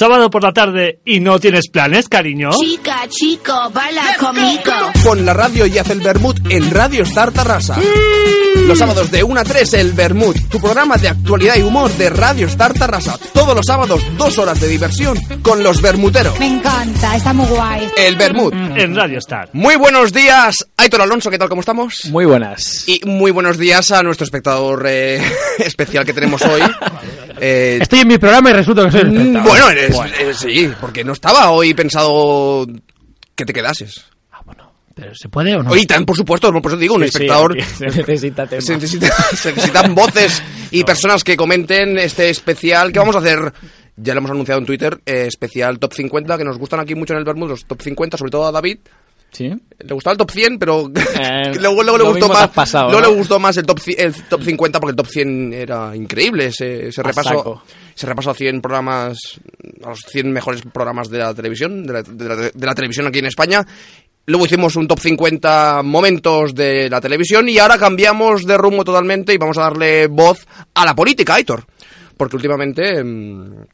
Sábado por la tarde y no tienes planes, cariño. Chica, chico, baila conmigo. Pon la radio y haz el Bermud en Radio Star Tarrasa. Los sábados de 1 a 3 el Bermud, tu programa de actualidad y humor de Radio Star Tarrasa. Todos los sábados dos horas de diversión con los bermuteros. Me encanta, está muy guay. El Bermud. En Radio Star. Muy buenos días, Aitor Alonso, ¿qué tal? ¿Cómo estamos? Muy buenas. Y muy buenos días a nuestro espectador eh, especial que tenemos hoy. Eh, Estoy en mi programa y resulta que soy el mm, espectador. bueno, eres, eh, sí, porque no estaba hoy pensado que te quedases. ¿Pero se puede o no? Oye, también, por supuesto, por eso digo, un Sí, sí, espectador... aquí se necesita. Se, necesita- se necesitan voces y personas que comenten este especial que vamos a hacer. Ya lo hemos anunciado en Twitter, eh, especial top 50, que nos gustan aquí mucho en el Bermud, los top 50, sobre todo a David. ¿Sí? Le gustaba el top 100, pero Eh, luego, luego le gustó más. pasado, luego ¿no? le gustó más el top, el top 50 porque el top 100 era increíble. Ese, repaso, saco. ese repaso a 100 programas, a los 100 mejores programas de la televisión, de la, de la- de la televisión aquí en España. Luego hicimos un top 50 momentos de la televisión y ahora cambiamos de rumbo totalmente y vamos a darle voz a la política, Aitor. Porque últimamente mm,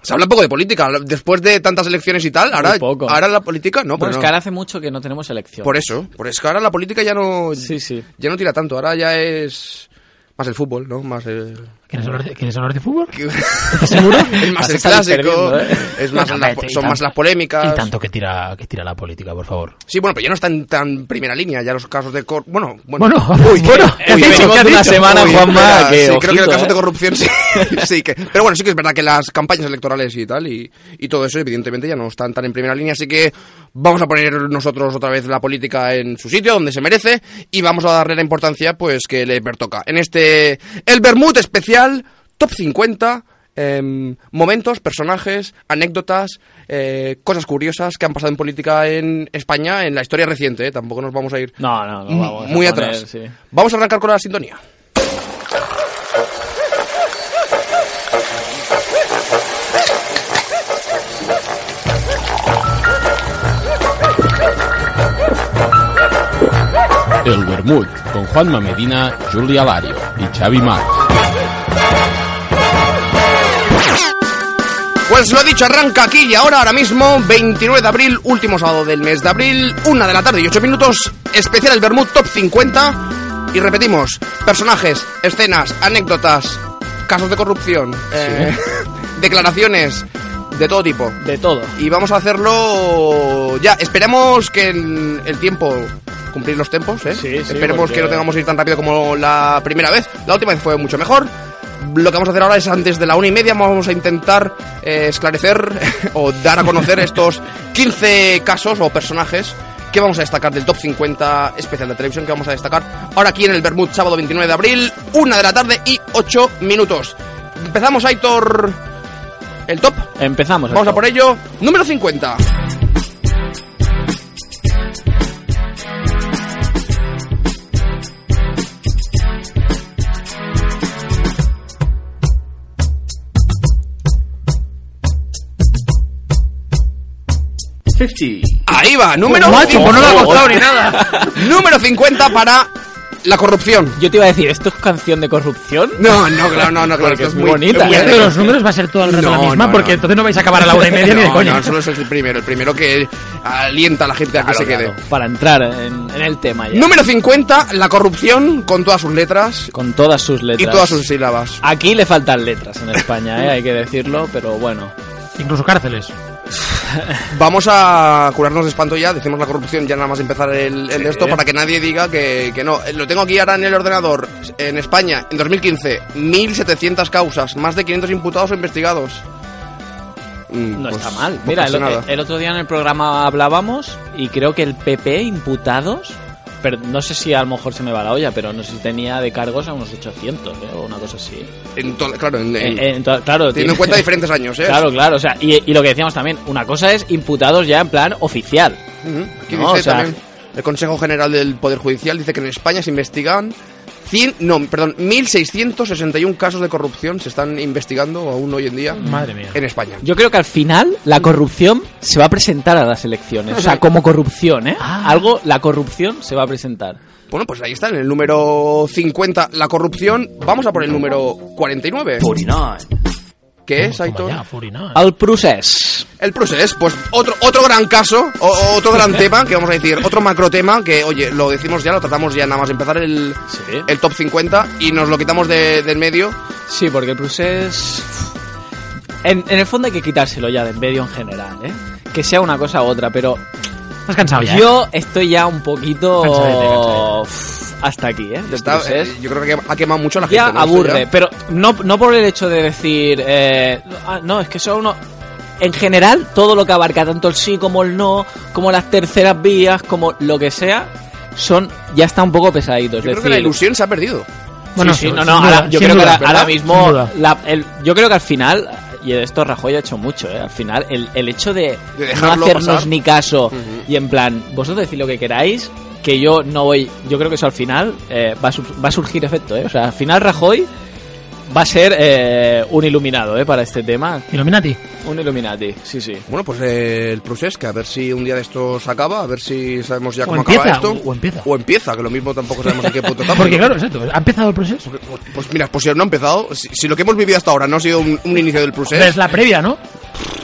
se habla un poco de política. Después de tantas elecciones y tal, ahora, poco. ahora la política no. Bueno, pero es no. que ahora hace mucho que no tenemos elección. Por eso, por eso que ahora la política ya no, Sí, sí. ya no tira tanto, ahora ya es más el fútbol, ¿no? Más el, ¿Quieres hablar de, ¿quieres hablar de fútbol? ¿Estás seguro? Es más el clásico, ¿eh? es más son más las polémicas. Y tanto que tira, que tira la política, por favor. Sí, bueno, pero ya no está en tan primera línea, ya los casos de cor... Bueno, bueno. Bueno, Uy, bueno, que- ¿qué has uy, ¿Qué has de una semana, Uy, Juanma, que sí, creo que en el ojito, caso ¿eh? de corrupción sí, sí que... Pero bueno, sí que es verdad que las campañas electorales y tal, y, y todo eso, evidentemente, ya no están tan en primera línea, así que vamos a poner nosotros otra vez la política en su sitio, donde se merece, y vamos a darle la importancia, pues, que le pertoca. En este... El Bermud especial, top 50... em, momentos, personajes, anécdotas, eh, cosas curiosas que han pasado en política en España en la historia reciente. ¿eh? Tampoco nos vamos a ir No, no, no vamos a muy poner, atrás. sí. Vamos a arrancar con la sintonía. El Bermud con Juanma Medina, Julia Lario y Xavi Mar. Pues lo dicho, arranca aquí y ahora, ahora mismo, 29 de abril, último sábado del mes de abril, una de la tarde y 8 minutos, especial el Bermud Top 50. Y repetimos, personajes, escenas, anécdotas, casos de corrupción, eh, declaraciones de todo tipo. De todo. Y vamos a hacerlo ya. Esperemos que en el tiempo cumplir los tiempos, ¿eh? Sí, sí, Esperemos porque- que no tengamos que ir tan rápido como la primera vez. La última vez fue mucho mejor. Lo que vamos a hacer ahora es antes de la una y media vamos a intentar eh, esclarecer o dar a conocer estos 15 casos o personajes que vamos a destacar del top 50 especial de televisión que vamos a destacar ahora aquí en el Bermud sábado 29 de abril, una de la tarde y 8 minutos. Empezamos Aitor el top. Empezamos. Vamos a top. por ello. Número 50. Ahí va, número Macho, pues no le ha 50. costado ni nada. Número 50 para la corrupción. Yo te iba a decir, ¿esto es canción de corrupción? No, no, claro, no, no, claro, Porque es muy bonita, muy ¿eh? De los números va a ser todo el rato No, la misma, no, porque no. entonces no vais a acabar a la una y media ni de No, coña. no, solo es el primero, el primero que alienta a la gente a que Claro, se quede. claro, Para entrar en, en el tema ya. Número 50, la corrupción con todas sus letras Con todas sus letras. y todas sus sílabas. Aquí le faltan letras en España, ¿eh? hay que decirlo, pero bueno. Incluso cárceles. Vamos a curarnos de espanto ya, decimos la corrupción ya nada más empezar el, el Sí. esto para que nadie diga que, que no. Lo tengo aquí ahora en el ordenador. En España, en 2015, 1.700 causas, más de 500 imputados o investigados. Mm, No pues, está mal. pues Mira, el, el otro día en el programa hablábamos y creo que el PP imputados, pero no sé si a lo mejor se me va la olla, pero no sé si tenía de cargos a unos 800 ¿eh? o una cosa así. En to- claro, en- en- claro, teniendo en cuenta diferentes años, ¿eh? Claro, claro, o sea, y, y lo que decíamos también, una cosa es imputados ya en plan oficial. Aquí No, dice o sea- también el Consejo General del Poder Judicial dice que en España se investigan 100, no, perdón, 1.661 casos de corrupción se están investigando aún hoy en día Madre mía. en España. Yo creo que al final la corrupción se va a presentar a las elecciones. O sea, como corrupción, ¿eh? Ah. Algo, la corrupción se va a presentar. Bueno, pues ahí está, en el número 50, la corrupción. Vamos a por el número 49. ¿Qué es, Aitor? El procés. El procés, pues otro, otro gran caso, o- otro gran tema, que vamos a decir, otro macro tema, que oye, lo decimos ya, lo tratamos ya nada más empezar el, Sí. el top 50 y nos lo quitamos de, del medio. Sí, porque el procés... En, en el fondo hay que quitárselo ya del medio en general, ¿eh? Que sea una cosa u otra, pero Estás cansado ya. ¿eh? yo estoy ya un poquito... Cansadete, cansadete. Hasta aquí, ¿eh? Está, eh, yo creo que ha quemado mucho a la gente. ya ¿no? Esto aburre, ya. pero no, no por el hecho de decir, eh, ah, no, es que son uno... En general, todo lo que abarca, tanto el sí como el no, como las terceras vías, como lo que sea, son ya está un poco pesaditos. Yo es creo que la ilusión se ha perdido. Bueno, sí, sí, no, no, duda, ahora- yo creo que ahora, mismo, la- el- yo creo que al final, y esto Rajoy ha hecho mucho, ¿eh? al final, el, el hecho de, De no hacernos pasar. ni caso y en plan, vosotros decid lo que queráis, que yo no voy, yo creo que eso al final eh, va, a va a surgir efecto, ¿eh? o sea, al final Rajoy va a ser eh, un iluminado ¿eh? para este tema, Illuminati. un Illuminati, sí, sí. Bueno, pues eh, el que a ver si un día de estos acaba, a ver si sabemos ya O cómo empieza, acaba esto. o- o empieza. O empieza, que lo mismo tampoco sabemos en qué punto está. Porque pero- claro, exacto. ¿Ha empezado el proceso? Pues mira, pues si no ha empezado, si, si lo que hemos vivido hasta ahora no ha sido un, un inicio del procés, Es la previa, ¿no?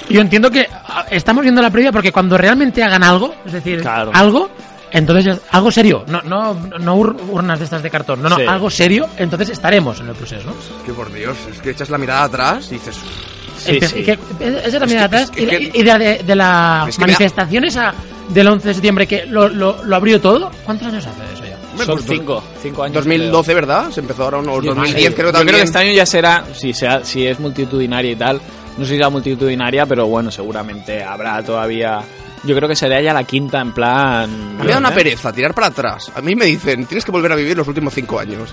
Yo entiendo que ah, estamos viendo la previa porque cuando realmente hagan algo, es decir, Claro. algo, entonces ya- algo serio, no, no, no ur- urnas de estas de cartón, no, no, Sí. algo serio, entonces estaremos en el proceso, ¿no? que por Dios, es que echas la mirada atrás y dices, Sí, Empe- sí. y que- esa también Es que- atrás, es que- y, la- que- y de, de- de la Es que me da- manifestación esa del 11 de septiembre que lo, lo, lo abrió todo, ¿cuántos años hace eso ya? Son pues dos- cinco, cinco años. 2012, ¿verdad? Se empezó ahora, no, creo. 2010 Sí. creo Yo también. creo que este año ya será, si, sea, si es multitudinaria y tal, no sé si será multitudinaria, pero bueno, seguramente habrá todavía... Yo creo que será ya la quinta en plan... Me da una ¿eh? pereza tirar para atrás. A mí me dicen, tienes que volver a vivir los últimos cinco años.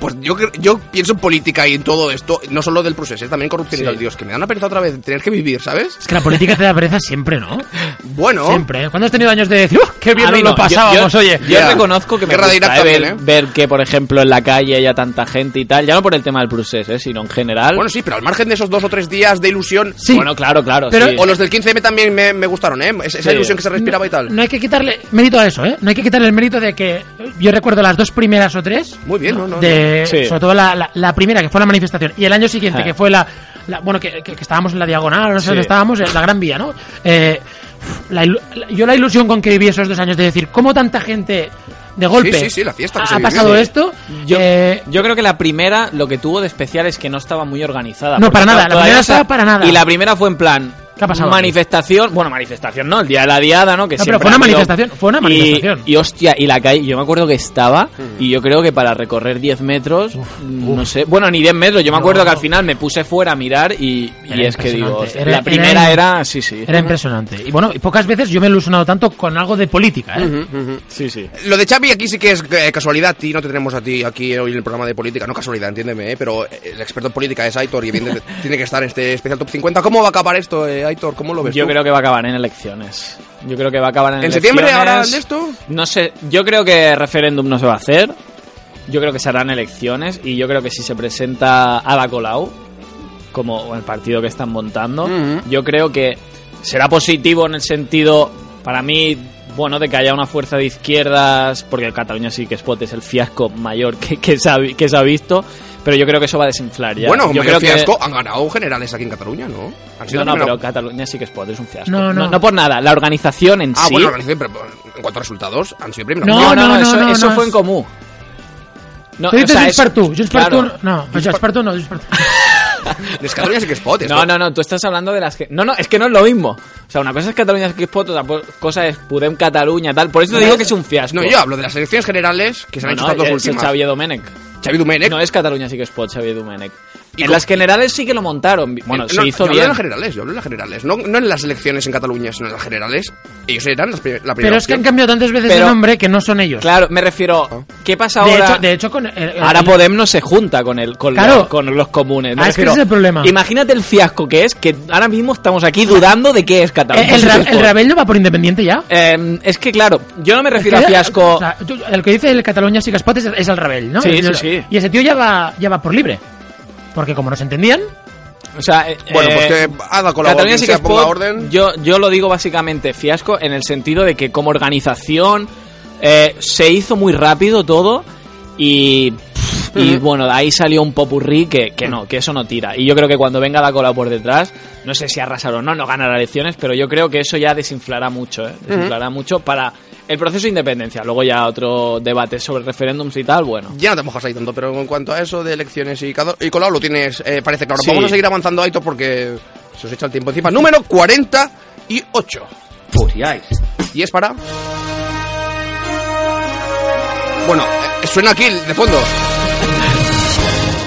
Pues yo, yo pienso en política y en todo esto, no solo del proceso, ¿eh? también corrupción y Sí. tal. Dios, que me da una pereza otra vez tener que vivir, ¿sabes? Es que la política te da pereza siempre, ¿no? Bueno, Siempre. ¿eh? ¿Cuándo has tenido años de decir, ¡uh, qué bien nos no, lo pasábamos, yo, yo- oye? Yo Ya. reconozco que me de gusta eh, también, ver, ¿eh? ver que, por ejemplo, en la calle haya tanta gente y tal, ya no por el tema del procés, ¿eh? sino en general. bueno, sí, pero al margen de esos dos o tres días de ilusión, Sí. Bueno, claro, claro. Pero- sí. o los del 15M también me, me gustaron, ¿eh? Esa, esa Sí. ilusión que se respiraba y tal. No hay que quitarle mérito a eso, ¿eh? No hay que quitarle el mérito de que yo recuerdo las dos primeras o tres. Muy bien, ¿no? no, de, Sí. Sobre todo la, la- la primera, que fue la manifestación, y el año siguiente, Ah. que fue la. la- bueno, que, que- que estábamos en la diagonal, no sé Sí. dónde estábamos, en la Gran Vía, ¿no? Eh, la ilu- la- yo la ilusión con que viví esos dos años de decir, ¿cómo tanta gente de golpe Sí, sí, sí, la fiesta que ha, se ha vivió, pasado esto? Yo, Eh, yo creo que la primera lo que tuvo de especial es que no estaba muy organizada. No, para nada, la primera estaba para nada. Y la primera fue en plan. ¿Qué ha pasado Manifestación, bueno, manifestación no, el día de la diada, ¿no? Que No, pero fue una manifestación, fue una Y- manifestación. Y, hostia, y la calle, yo me acuerdo que estaba, y yo creo que para recorrer 10 metros, no sé, bueno, ni 10 metros, yo me acuerdo que al final me puse fuera a mirar y, y es que digo, impresionante. hostia, Era- la primera era- era, sí, sí. Era impresionante. Y bueno, y pocas veces yo me he ilusionado tanto con algo de política, ¿eh? Sí, sí. Lo de Xavi aquí sí que es eh, casualidad, y no te tenemos a ti aquí hoy en el programa de política, no casualidad, entiéndeme, ¿eh? pero el experto en política es Aitor y tiene que estar en este especial top 50. ¿Cómo va a acabar esto, eh, Aitor? ¿Cómo lo ves Yo tú? creo que va a acabar en elecciones. Yo creo que va a acabar en, ¿En elecciones. septiembre ahora de esto? No sé, yo creo que referéndum no se va a hacer. Yo creo que se harán elecciones y yo creo que si se presenta Ada Colau como el partido que están montando, yo creo que será positivo en el sentido, para mí, bueno, de que haya una fuerza de izquierdas, porque Cataluña sí que Spot es el fiasco mayor que, que, se, ha, que se ha visto, pero yo creo que eso va a desinflar ya. Bueno, yo creo que- fiasco, han ganado generales aquí en Cataluña, ¿no? Han sido no, no, primera- pero Cataluña sí que Spot es un fiasco. No, no. no, por nada. La organización en Ah, sí. bueno, organización, pero en cuanto a resultados, han sido primero. No, No, no, no, eso, no, eso no, fue es- en común. No, Tú o dices sea, Junts es- per tu, Junts per claro. tu, no, Junts per tu no, Junts per tu. Es Cataluña sí que es pot, esto. No, no, no, tú estás hablando de las que... No, no, es que no es lo mismo. O sea, una cosa es Cataluña que es poto, otra cosa es Podem Cataluña, tal. Por eso te digo que es un fiasco. No, yo hablo de las elecciones generales que se han No, hecho no, estas dos es últimas. Xavier Domènech. Xavi Domènech. No es Cataluña sí que es pot, Xavier Domènech. ¿Y En las generales sí que lo montaron. Bueno, Eh, se no, hizo yo hablo bien. de las generales, yo hablo de las generales. No, no en las elecciones en Cataluña, sino en las generales. Ellos eran las la primera Pero es que han cambiado tantas veces Pero- de nombre que no son ellos. Claro, me refiero... ¿Qué pasa de, ahora...? hecho, de hecho, con. eh, Ahora el- Podem no se junta con el con, Claro. la- con los comunes. Me Ah, es que ese es el problema. Imagínate el fiasco que es que ahora mismo estamos aquí dudando de qué es eh, Cataluña. el, sí que Ra- el. Rabel no va por independiente ya. Eh, es que claro, yo no me refiero Es a fiasco. o sea, tú- el que dice el Cataluña sí que es el Rabel, ¿no? Sí, sí, sí. Y ese tío ya va, ya va por libre. Porque como no se entendían, O sea, eh, Bueno, pues eh, que Colau, Cataluña quien sí que es pot, orden. Yo, yo lo digo básicamente fiasco en el sentido de que como organización eh, se hizo muy rápido todo y Y bueno, de ahí salió un popurrí que, que no, que eso no tira. Y yo creo que cuando venga la cola por detrás, no sé si arrasar o no, no ganará elecciones, pero yo creo que eso ya desinflará mucho, ¿eh? Desinflará mucho para el proceso de independencia. Luego ya otro debate sobre referéndums y tal, bueno. Ya no te mojas ahí tanto, pero en cuanto a eso de elecciones y, y colado lo tienes, eh, parece claro. Sí. Vamos a seguir avanzando, Aitor, porque se os echa el tiempo encima. Número 48. Y es para... Bueno, eh, suena aquí de fondo.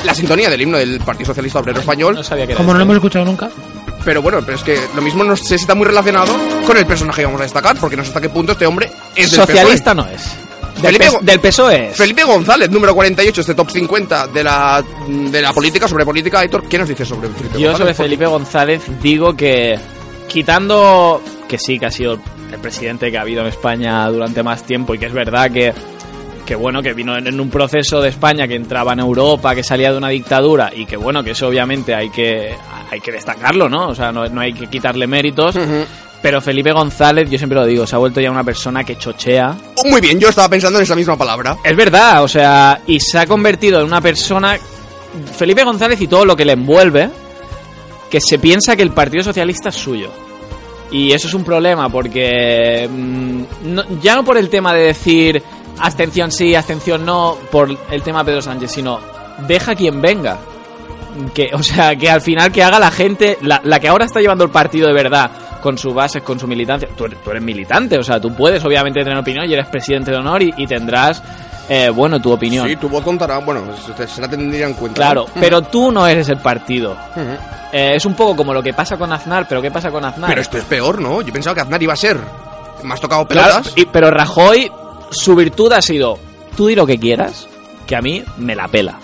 La sintonía del himno del Partido Socialista Obrero Español. No sabía que era Como no lo hemos escuchado nunca. Pero bueno, pero es que lo mismo no sé si está muy relacionado con el personaje que vamos a destacar, porque no sé hasta qué punto este hombre es del Socialista no es. Del, Felipe Go- del PSOE es. Felipe González, número 48, este top 50 de la, de la política, sobre política. Aitor, ¿qué nos dice sobre Felipe Yo sobre González? Felipe González digo que quitando que sí que ha sido el presidente que ha habido en España durante más tiempo y que es verdad que que bueno que vino en, un proceso de España que entraba en Europa que salía de una dictadura y que bueno que eso obviamente hay que hay que destacarlo no o sea no, no hay que quitarle méritos pero Felipe González yo siempre lo digo se ha vuelto ya una persona que chochea Oh, muy bien, yo estaba pensando en esa misma palabra. es verdad, o sea, y se ha convertido en una persona, Felipe González y todo lo que le envuelve, que se piensa que el Partido Socialista es suyo. Y eso es un problema porque mm, no- ya no por el tema de decir abstención sí, abstención no, por el tema Pedro Sánchez, sino deja quien venga. Que, o sea, que al final que haga la gente, la, la que ahora está llevando el partido de verdad, con sus bases, con su militancia. Tú eres, tú eres militante, o sea, tú puedes obviamente tener opinión y eres presidente de honor y, y tendrás, eh, bueno, tu opinión. Sí, tu voz contará, bueno, se, la tendría en cuenta. Claro, ¿no? pero tú no eres el partido. Ujú. Eh, es un poco como lo que pasa con Aznar, pero ¿qué pasa con Aznar? Pero esto es peor, ¿no? Yo pensaba que Aznar iba a ser más tocado Claro, pelotas. y- pero Rajoy, su virtud ha sido, tú di lo que quieras, que a mí me la pela.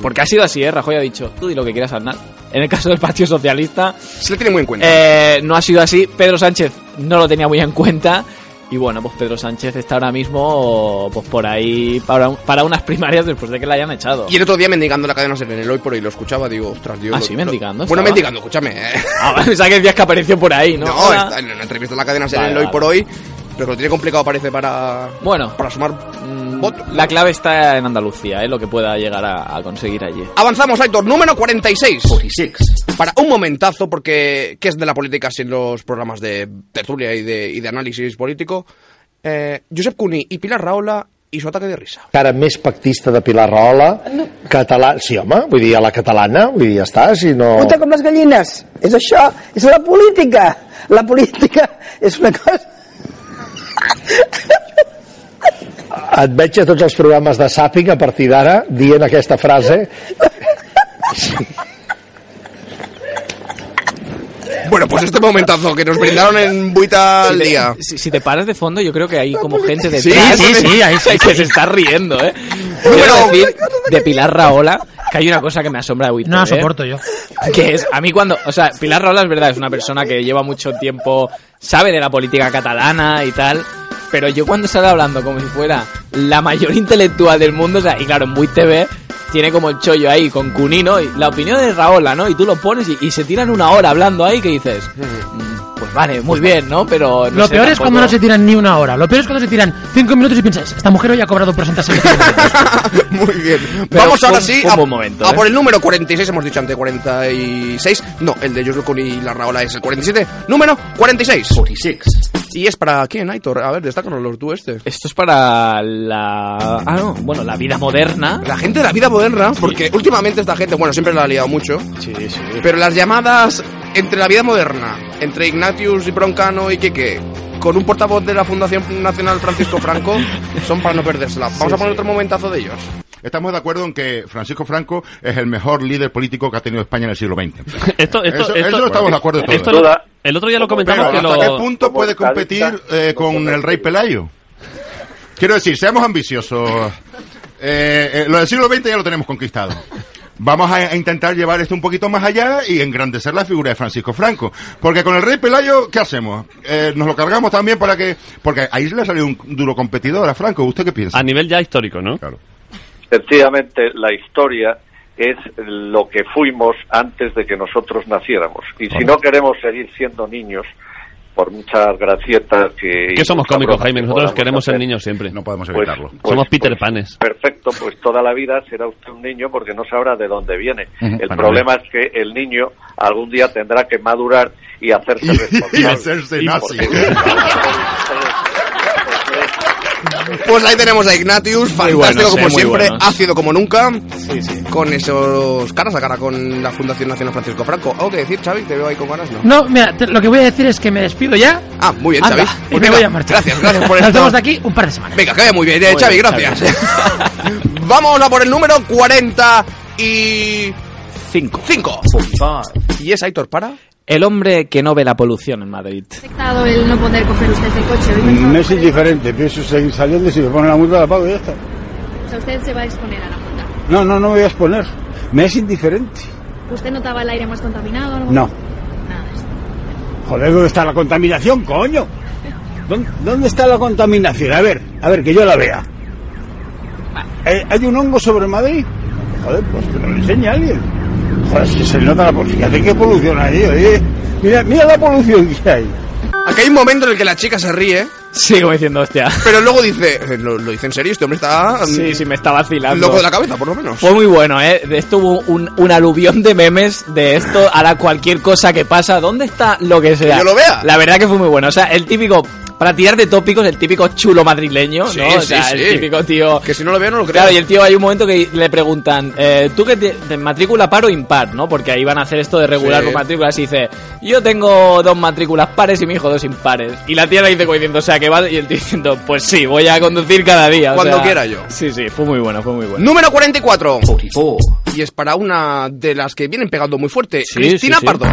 Porque ha sido así, ¿eh? Rajoy ha dicho, tú di lo que quieras, Aznar. En el caso del Partido Socialista, Se le tiene muy en cuenta. eh, no ha sido así. Pedro Sánchez no lo tenía muy en cuenta. Y bueno, pues Pedro Sánchez está ahora mismo pues por ahí para, un- para unas primarias después de que la hayan echado. Y el otro día mendigando la cadena en el hoy por hoy lo escuchaba, digo, ostras, Dios. Ah, lo- sí, lo- mendigando, Bueno, estaba. mendigando, escúchame. eh. Ah, pensaba que decías que apareció por ahí, ¿no? No, está en una entrevista en la cadena en Vale, el hoy vale. por hoy, pero lo tiene complicado parece para, Bueno, para sumar mm, votos. la clave está en Andalucía, ¿eh? Lo que pueda llegar a, a conseguir allí. Avanzamos, Aitor, número 46. Para un momentazo, porque ¿qué es de la política sin los programas de tertulia y de, y de análisis político? Eh, Josep Cuní y Pilar Rahola y su ataque de risa. cara més pactista de Pilar Rahola, català... Sí, home, vull dir, a la catalana, vull dir, ja està, si no... Puta com les gallines. És això, és la política. La política és una cosa... Et veig a tots els programes de Sàping a partir d'ara dient aquesta frase. Bueno, pues este momentazo que nos brindaron en Buita al Si te- día. Si, si te paras de fondo, yo creo que hay como gente de Sí, sí, sí, ahí sí, que se está riendo, ¿eh? Quiero decir de Pilar Raola que hay una cosa que me asombra de Wii No la TV, soporto yo. Que es, a mí cuando, o sea, Pilar Raola es verdad, es una persona que lleva mucho tiempo, sabe de la política catalana y tal, pero yo cuando sale hablando como si fuera la mayor intelectual del mundo, o sea, y claro, en TV tiene como el chollo ahí con Cunino y la opinión de Raola, ¿no? Y tú lo pones y, y se tiran una hora hablando ahí que dices, "Mm, pues vale, muy bien, ¿no? Pero no Lo sé, peor es tampoco- cuando no se tiran ni una hora. Lo peor es cuando se tiran cinco minutos y piensas, esta mujer hoy ha cobrado por sentarse. Muy bien. Pero Vamos ahora sí a, momento, a ¿eh? por el número 46, hemos dicho antes 46. No, el de Cuní y la Rahola es el 47. Número 46. ¿Y es para quién, Aitor? A ver, destácanos los tú este. Esto es para la... Ah, no, bueno, la vida moderna. La gente de la vida moderna, porque últimamente esta gente, bueno, siempre la ha liado mucho, Sí, sí. pero las llamadas entre la vida moderna, entre Ignatius y Broncano y Keke, con un portavoz de la Fundación Nacional Francisco Franco, son para no perdérsela. Vamos a poner otro momentazo de ellos. Estamos de acuerdo en que Francisco Franco es el mejor líder político que ha tenido España en el siglo XX. Esto, esto, Eso- esto- eso estamos de acuerdo todos. esto lo- el otro día lo comentamos Pero que ¿hasta lo... qué punto puede competir eh, con el rey Pelayo? Quiero decir, seamos ambiciosos. Eh, eh, lo del siglo XX ya lo tenemos conquistado. Vamos a, a intentar llevar esto un poquito más allá y engrandecer la figura de Francisco Franco. Porque con el rey Pelayo, ¿qué hacemos? Eh, nos lo cargamos también para que... Porque ahí le ha salido un duro competidor a Franco. ¿Usted qué piensa? A nivel ya histórico, ¿no? Claro. sencillamente la historia es lo que fuimos antes de que nosotros naciéramos. Y si no queremos seguir siendo niños, por muchas gracietas que... Que somos cómicos, Jaime. Nosotros queremos ser hacer. niños siempre. No podemos Pues- evitarlo. pues- Somos Peter pues, Panes. Perfecto, pues toda la vida será usted un niño porque no sabrá de dónde viene. El problema es que el niño algún día tendrá que madurar y hacerse responsable. Y hacerse nazi. Pues ahí tenemos a Ignatius, fantástico como siempre, ácido como nunca, Sí, sí. con esos caras a cara con la Fundación Nacional Francisco Franco. ¿Algo que decir, Xavi? Te veo ahí con ganas, ¿no? No, mira, te- lo que voy a decir es que me despido ya. Ah, muy bien, Anda, Xavi. y Pues me voy a marchar. Gracias, gracias por Nos esto. vemos de aquí un par de semanas. Venga, que vaya muy bien, eh, Muy Xavi, bien, gracias. Vamos a por el número 40 y... Cinco. 5. ¿Y es Aitor para? El hombre que no ve la polución en Madrid. afectado el no poder coger usted el coche? Me Me es indiferente, pienso seguir saliendo y si me ponen la multa la pago y ya está. O sea, usted se va a exponer a la multa. No, no, no me voy a exponer. Me es indiferente. ¿Usted notaba el aire más contaminado o algo? No. Nada. Joder, ¿dónde está la contaminación, coño? ¿Dónde, dónde está la contaminación? A ver, a ver, que yo la vea. ¿Hay, hay un hongo sobre Madrid? Joder, pues que me lo enseñe alguien. Joder, es que se nota la polución. Fíjate qué polución hay, oye. Mira, mira la polución que hay. Aquí hay un momento en el que la chica se ríe, Sí, como diciendo, hostia. pero luego dice, eh, lo, lo dice en serio, este hombre está mm, Sí, sí, me está vacilando. loco de la cabeza, por lo menos. Fue muy bueno, ¿eh? De Esto hubo un, un aluvión de memes de esto, ahora cualquier cosa que pasa, ¿dónde está lo que sea? Que yo lo vea. La verdad que fue muy bueno, o sea, el típico, para tirar de tópicos, el típico chulo madrileño, Sí, ¿no? O sí, sea, sí. el típico tío... Que si no lo veo no lo creo. Claro, y el tío hay un momento que le preguntan, eh, ¿tú qué te, te matrícula par o impar? ¿no? Porque ahí van a hacer esto de regular Sí. por matrículas y dice, yo tengo dos matrículas pares y mi hijo dos impares. Y la tía le dice como diciendo, o sea, que va, y el tío diciendo, pues sí, voy a conducir cada día. o Cuando sea, quiera yo. Sí, sí, fue muy bueno, fue muy bueno. Número 44. Y es para una de las que vienen pegando muy fuerte, Sí, Cristina sí, sí. Pardo.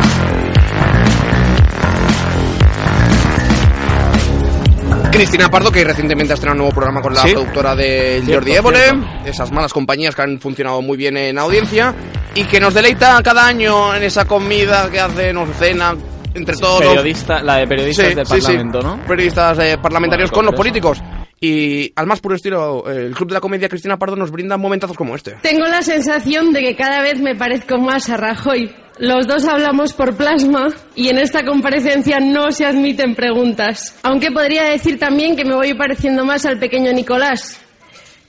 Cristina Pardo, que recientemente ha estrenado un nuevo programa con la Sí. productora de Cierto, Jordi Évole, cierto. esas malas compañías que han funcionado muy bien en audiencia, y que nos deleita cada año en esa comida que hace, nos cena entre todos los la de periodistas Sí, del sí, sí. Parlamento, ¿no? Periodistas eh, parlamentarios Bueno, con los políticos. Y al más puro estilo, el Club de la Comedia Cristina Pardo nos brinda momentazos como este. Tengo la sensación de que cada vez me parezco más a Rajoy. Los dos hablamos por plasma y en esta comparecencia no se admiten preguntas. Aunque podría decir también que me voy pareciendo más al pequeño Nicolás.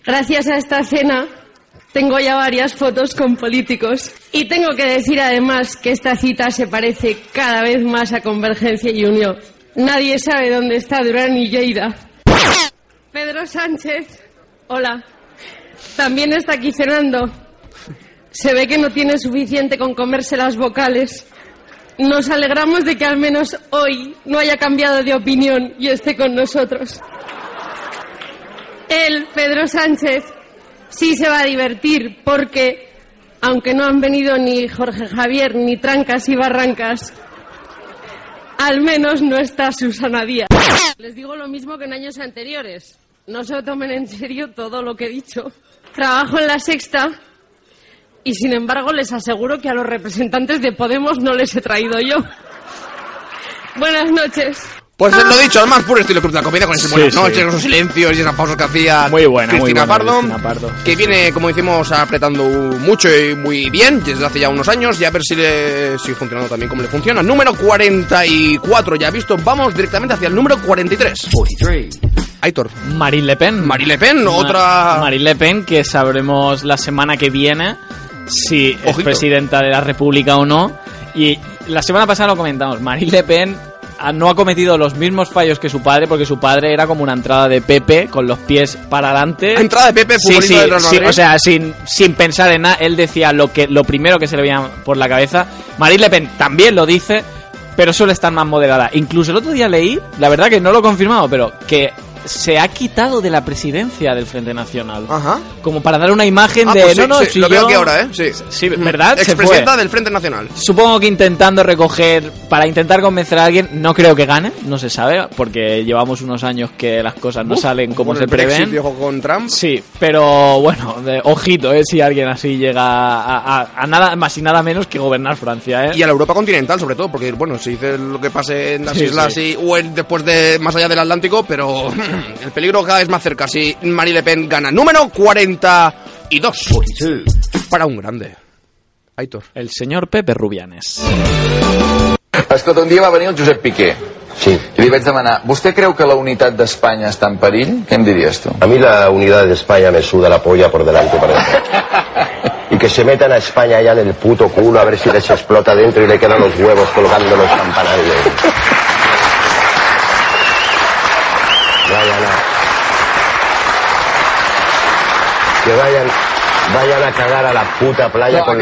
Gracias a esta cena tengo ya varias fotos con políticos. Y tengo que decir además que esta cita se parece cada vez más a Convergencia y Unión. Nadie sabe dónde está Durán y Lleida. Pedro Sánchez, hola. También está aquí cenando. Se ve que no tiene suficiente con comerse las vocales. Nos alegramos de que al menos hoy no haya cambiado de opinión y esté con nosotros. Él, Pedro Sánchez, sí se va a divertir porque, aunque no han venido ni Jorge Javier ni Trancas y Barrancas, al menos no está Susana Díaz. Les digo lo mismo que en años anteriores. No se lo tomen en serio todo lo que he dicho. Trabajo en la sexta y sin embargo les aseguro que a los representantes de Podemos no les he traído yo. Buenas noches. Pues lo dicho, al más puro estilo Club de la Comedia, con ese Sí, buenas sí. noches, esos silencios y esas pausas que hacía Muy buena, muy Cristina, buena, Pardo, Cristina Pardo. que viene, como decimos, apretando mucho y muy bien desde hace ya unos años y a ver si le sigue funcionando también como le funciona. Número 44 ya visto, vamos directamente hacia el número 43. 43. Aitor. Marine Le Pen. Marine Le Pen, otra... Marine Le Pen, que sabremos la semana que viene si es presidenta de la República o no. Y la semana pasada lo comentamos. Marine Le Pen no ha cometido los mismos fallos que su padre, porque su padre era como una entrada de Pepe con los pies para adelante. Entrada de Pepe, Sí, sí, Real o sea, sin, sin pensar en nada, él decía lo que lo primero que se le veía por la cabeza. Marine Le Pen también lo dice, pero suele estar más moderada. Incluso el otro día leí, la verdad que no lo he confirmado, pero que se ha quitado de la presidencia del Frente Nacional. Ajá. Como para dar una imagen Ah, de... pues sí, no, no, sí, si lo veo aquí ahora, ¿eh? Sí. Sí, ¿verdad? Expresidenta del Frente Nacional. Supongo que intentando recoger, para intentar convencer a alguien, no creo que gane, no se sabe, porque llevamos unos años que las cosas no Uf, salen como se prevén. viejo, con Trump. Sí, pero bueno, de- ojito, eh, si alguien así llega a, a- a nada más y nada menos que gobernar Francia, eh. Y a la Europa continental, sobre todo, porque, bueno, se dice lo que pase en las islas y, o en- después de, más allá del Atlántico, pero el peligro cada vez más cerca. Si Marie Le Pen gana. Número 42. Para un grande. Aitor. El señor Pepe Rubianes. Escolta, un dia va venir el Josep Piqué Sí. I li vaig demanar, vostè creu que la unitat d'Espanya està en perill? Què em diries tu? A mí la unidad de España me suda la polla por delante y que se metan a España ya en el puto culo a ver si les explota dentro y le quedan los huevos colgando los campanarios. Vayan a... Que vayan, vayan a cagar a la puta playa No, con,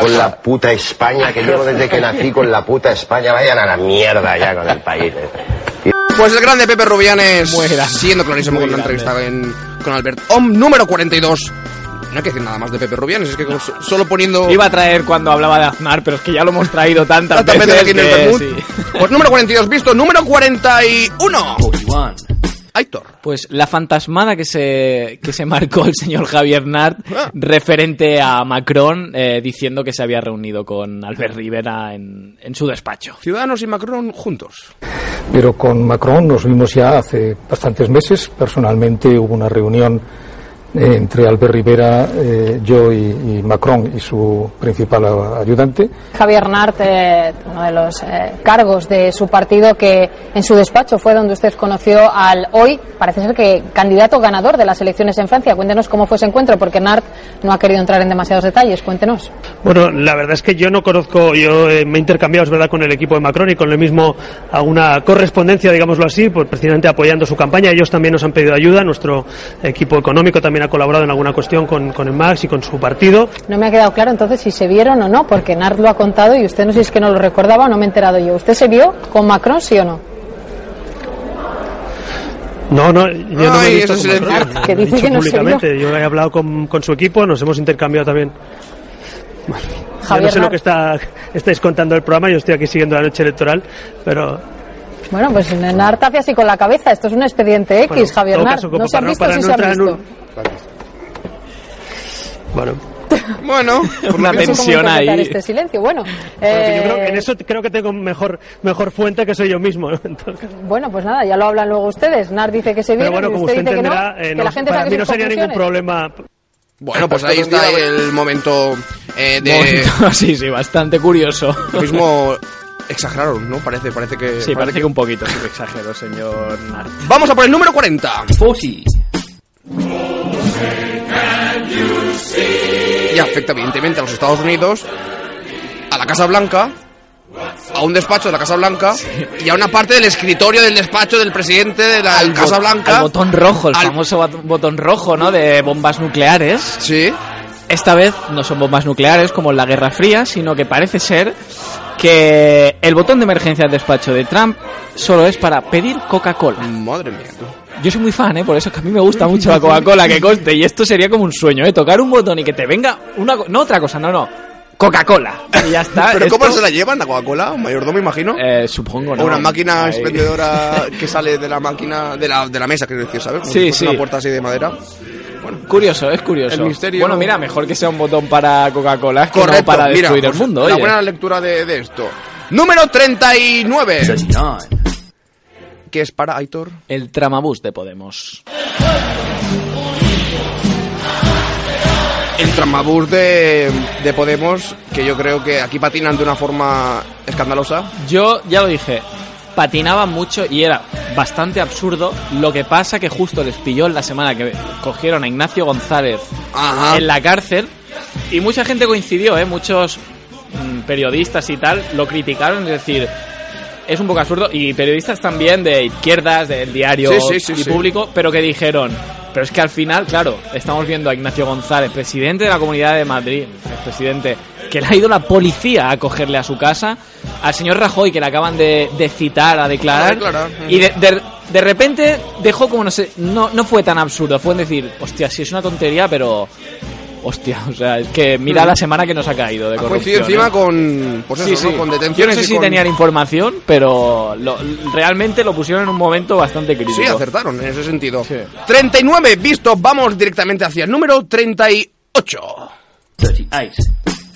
con la puta España, que llevo desde que nací con la puta España. Vayan a la mierda ya con el país. eh. Pues el grande Pepe Rubianes, siendo clarísimo con la entrevista en- con Albert Om, número 42. No hay que decir nada más de Pepe Rubianes, es que solo poniendo... Iba a traer cuando hablaba de Aznar, pero es que ya lo hemos traído tantas Tantas veces veces aquí en el que sí. Pues número 42 visto, número 41. Aitor. Pues la fantasmada que se, que se marcó el señor Javier Nart Ah. referente a Macron eh, diciendo que se había reunido con Albert Rivera en, en su despacho. Ciudadanos y Macron juntos. Pero con Macron nos vimos ya hace bastantes meses. Personalmente hubo una reunión entre Albert Rivera, eh, yo y, y Macron y su principal ayudante. Javier Nart, eh, uno de los eh, cargos de su partido que en su despacho fue donde usted conoció al hoy, parece ser que candidato ganador de las elecciones en Francia. Cuéntenos cómo fue ese encuentro, porque Nart no ha querido entrar en demasiados detalles. Cuéntenos. Bueno, la verdad es que yo no conozco, yo eh, me he intercambiado, es verdad, con el equipo de Macron y con el mismo alguna correspondencia, digámoslo así, pues precisamente apoyando su campaña. Ellos también nos han pedido ayuda, nuestro equipo económico también ha colaborado en alguna cuestión con, con el MAX y con su partido. No me ha quedado claro entonces si se vieron o no, porque Nart lo ha contado y usted no sé si es que no lo recordaba o no me he enterado yo. ¿Usted se vio con Macron, sí o no? No, no, yo no me he visto con Que dice dicho que no se públicamente. Yo he hablado con, con su equipo, nos hemos intercambiado también. Bueno, yo Javier no sé lo que está, estáis contando del programa, yo estoy aquí siguiendo la noche electoral, pero Bueno, pues Nart hace así con la cabeza. Esto es un expediente X, Bueno, en Javier Nart. caso, no se han para- visto para si no se en visto. Bueno. Bueno, Una No sé cómo tensión ahí. este silencio. Bueno, Bueno, que yo creo que eh, en eso creo que tengo mejor, mejor fuente que soy yo mismo. ¿no? Bueno, pues nada, ya lo hablan luego ustedes. Nart dice que se Pero vieron bueno, y como usted usted dice que no, entenderá, eh, que no- la gente para mí no sería ningún problema. Bueno, pues ahí está el momento eh, de... Momento, sí, sí, bastante curioso. Lo mismo exageraron, ¿no? Parece, parece que... Sí, parece parece que un poquito, sí que exagero, señor Nart. Vamos a por el número 40. Y afecta evidentemente a los Estados Unidos, a la Casa Blanca, a un despacho de la Casa Blanca y a una parte del escritorio del despacho del presidente de la Casa Blanca. Al botón rojo, el Al- famoso bot- botón rojo, ¿no? De bombas nucleares. Sí. Esta vez no son bombas nucleares como en la Guerra Fría, sino que parece ser que el botón de emergencia del despacho de Trump solo es para pedir Coca-Cola. Madre mía. Yo soy muy fan, ¿eh? Por eso es que a mí me gusta mucho la Coca-Cola, que coste. Y esto sería como un sueño, ¿eh? Tocar un botón y que te venga una... co- No otra cosa, no, no. Coca-Cola. Y ya está. ¿Pero cómo Esto- se la llevan, la Coca-Cola? ¿Un mayordomo, imagino? Eh, supongo, O ¿no? una máquina Ahí. expendedora que sale de la máquina, de la, de la mesa, quiero decir, ¿sabes? Como Sí, si fuese sí. Una puerta así de madera. Curioso, es curioso. El misterio- Bueno, mira, mejor que sea un botón para Coca-Cola que Correcto, no para mira, destruir el pues, mundo. Una oye. buena lectura de, de esto. Número 39. ¿Qué es para Aitor? El tramabús de Podemos. El tramabús de, de Podemos, que yo creo que aquí patinan de una forma escandalosa. Yo ya lo dije, patinaba mucho y era bastante absurdo. Lo que pasa que justo les pilló en la semana que cogieron a Ignacio González Ajá. en la cárcel y mucha gente coincidió, ¿eh? muchos mm, periodistas y tal lo criticaron, es decir, es un poco absurdo y periodistas también de izquierdas, del diario Sí, sí, sí, y público, pero que dijeron, pero es que al final, claro, estamos viendo a Ignacio González, presidente de la Comunidad de Madrid, el presidente, que le ha ido la policía a cogerle a su casa, al señor Rajoy, que le acaban de, de citar a declarar, A declarar, y de, de- de repente dejó como, no sé, no, no fue tan absurdo, fue en decir, hostia, sí es una tontería, pero... Hostia, o sea, es que mira la semana que nos ha caído de Ha corrupción. coincidido encima ¿eh? con, pues Sí, eso, sí. ¿no? con Yo detenciones. no sé y si con- tenían información, pero lo- realmente lo pusieron en un momento bastante crítico. Sí, acertaron en ese sentido. 39, visto, vamos directamente hacia el número 38.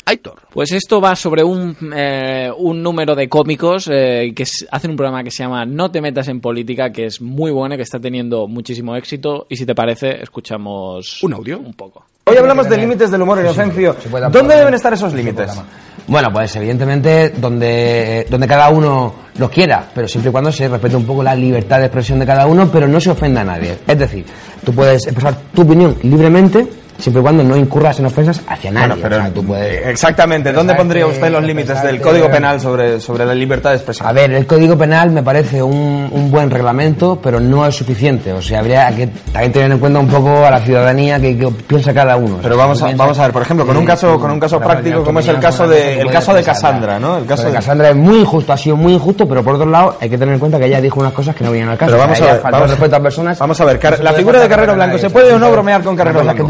Aitor. Pues esto va sobre un, eh, un número de cómicos eh, que hacen un programa que se llama No te metas en política, que es muy bueno, que está teniendo muchísimo éxito. Y si te parece, escuchamos ¿Un audio? Un poco. Hoy hablamos de límites del humor inocencio. ¿Dónde deben estar esos límites? Bueno, pues evidentemente donde, donde cada uno lo quiera, pero siempre y cuando se respete un poco la libertad de expresión de cada uno, pero no se ofenda a nadie. Es decir, tú puedes expresar tu opinión libremente, siempre y cuando no incurras en ofensas hacia nadie. Bueno, pero O sea, tú puedes- Exactamente. ¿Dónde pondría usted los límites del Código Penal sobre, sobre la libertad de expresión? A ver, el Código Penal me parece un, un buen reglamento, pero no es suficiente. O sea, habría que también tener en cuenta un poco a la ciudadanía que, que piensa cada uno. Pero vamos a, vamos a ver, por ejemplo, con un caso, con un caso práctico como es el caso de, el caso de Cassandra, ¿no? El caso de Cassandra es muy injusto, ha sido muy injusto, pero por otro lado hay que tener en cuenta que ella dijo unas cosas que no venían al caso. Pero vamos a ver, vamos- a personas. Vamos a ver, la figura de Carrero. Blanco, ¿se puede o no bromear con Carrero Blanco?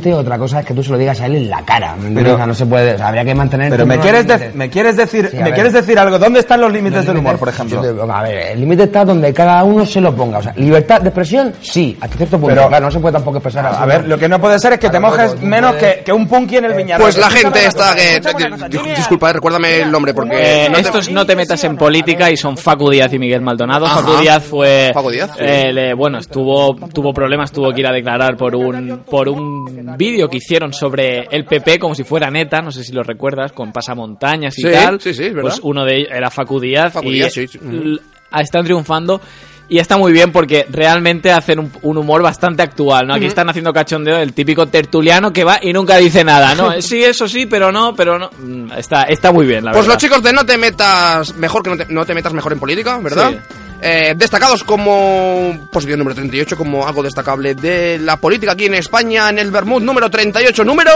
Chiste otra cosa es que tú se lo digas a él en la cara. Pero- O sea, no se puede, o sea, habría que mantener. Pero me quieres, de- me quieres decir, Sí, me ver. quieres decir algo. ¿Dónde están los límites del humor, por ejemplo? Te- A ver, el límite está donde cada uno se lo ponga. O sea, libertad de expresión, sí, hasta cierto punto. Pero- claro, no se puede tampoco expresar. A ver, lo que no puede ser es que te mojes menos puedes- que, que un punky en el viñarro. Pues la gente está que... Disculpa, eh, recuérdame el nombre porque... Eh, no te- estos no te metas en política y son Facu Díaz y Miguel Maldonado. Ajá. Facu Díaz fue, Facu Díaz, sí. eh, le- bueno, estuvo, tuvo problemas, tuvo que ir a declarar por un, por un vídeo que hicieron sobre el PP como si fuera neta, no sé si lo recuerdas, con pasamontañas y Sí, tal. sí, sí, es verdad. Pues uno de ellos era Facu Díaz Facu y están triunfando. Y está muy bien porque realmente hacen un, un humor bastante actual, ¿no? Aquí están haciendo cachondeo el típico tertuliano que va y nunca dice nada, ¿no? Sí, eso sí, pero no, pero no. Mm, Está, está muy bien, la Pues verdad. los chicos de No te metas mejor que no te, no te metas mejor en política, ¿verdad? Sí. Eh, destacados como posición número 38, como algo destacable de la política aquí en España, en el Bermud número 38, número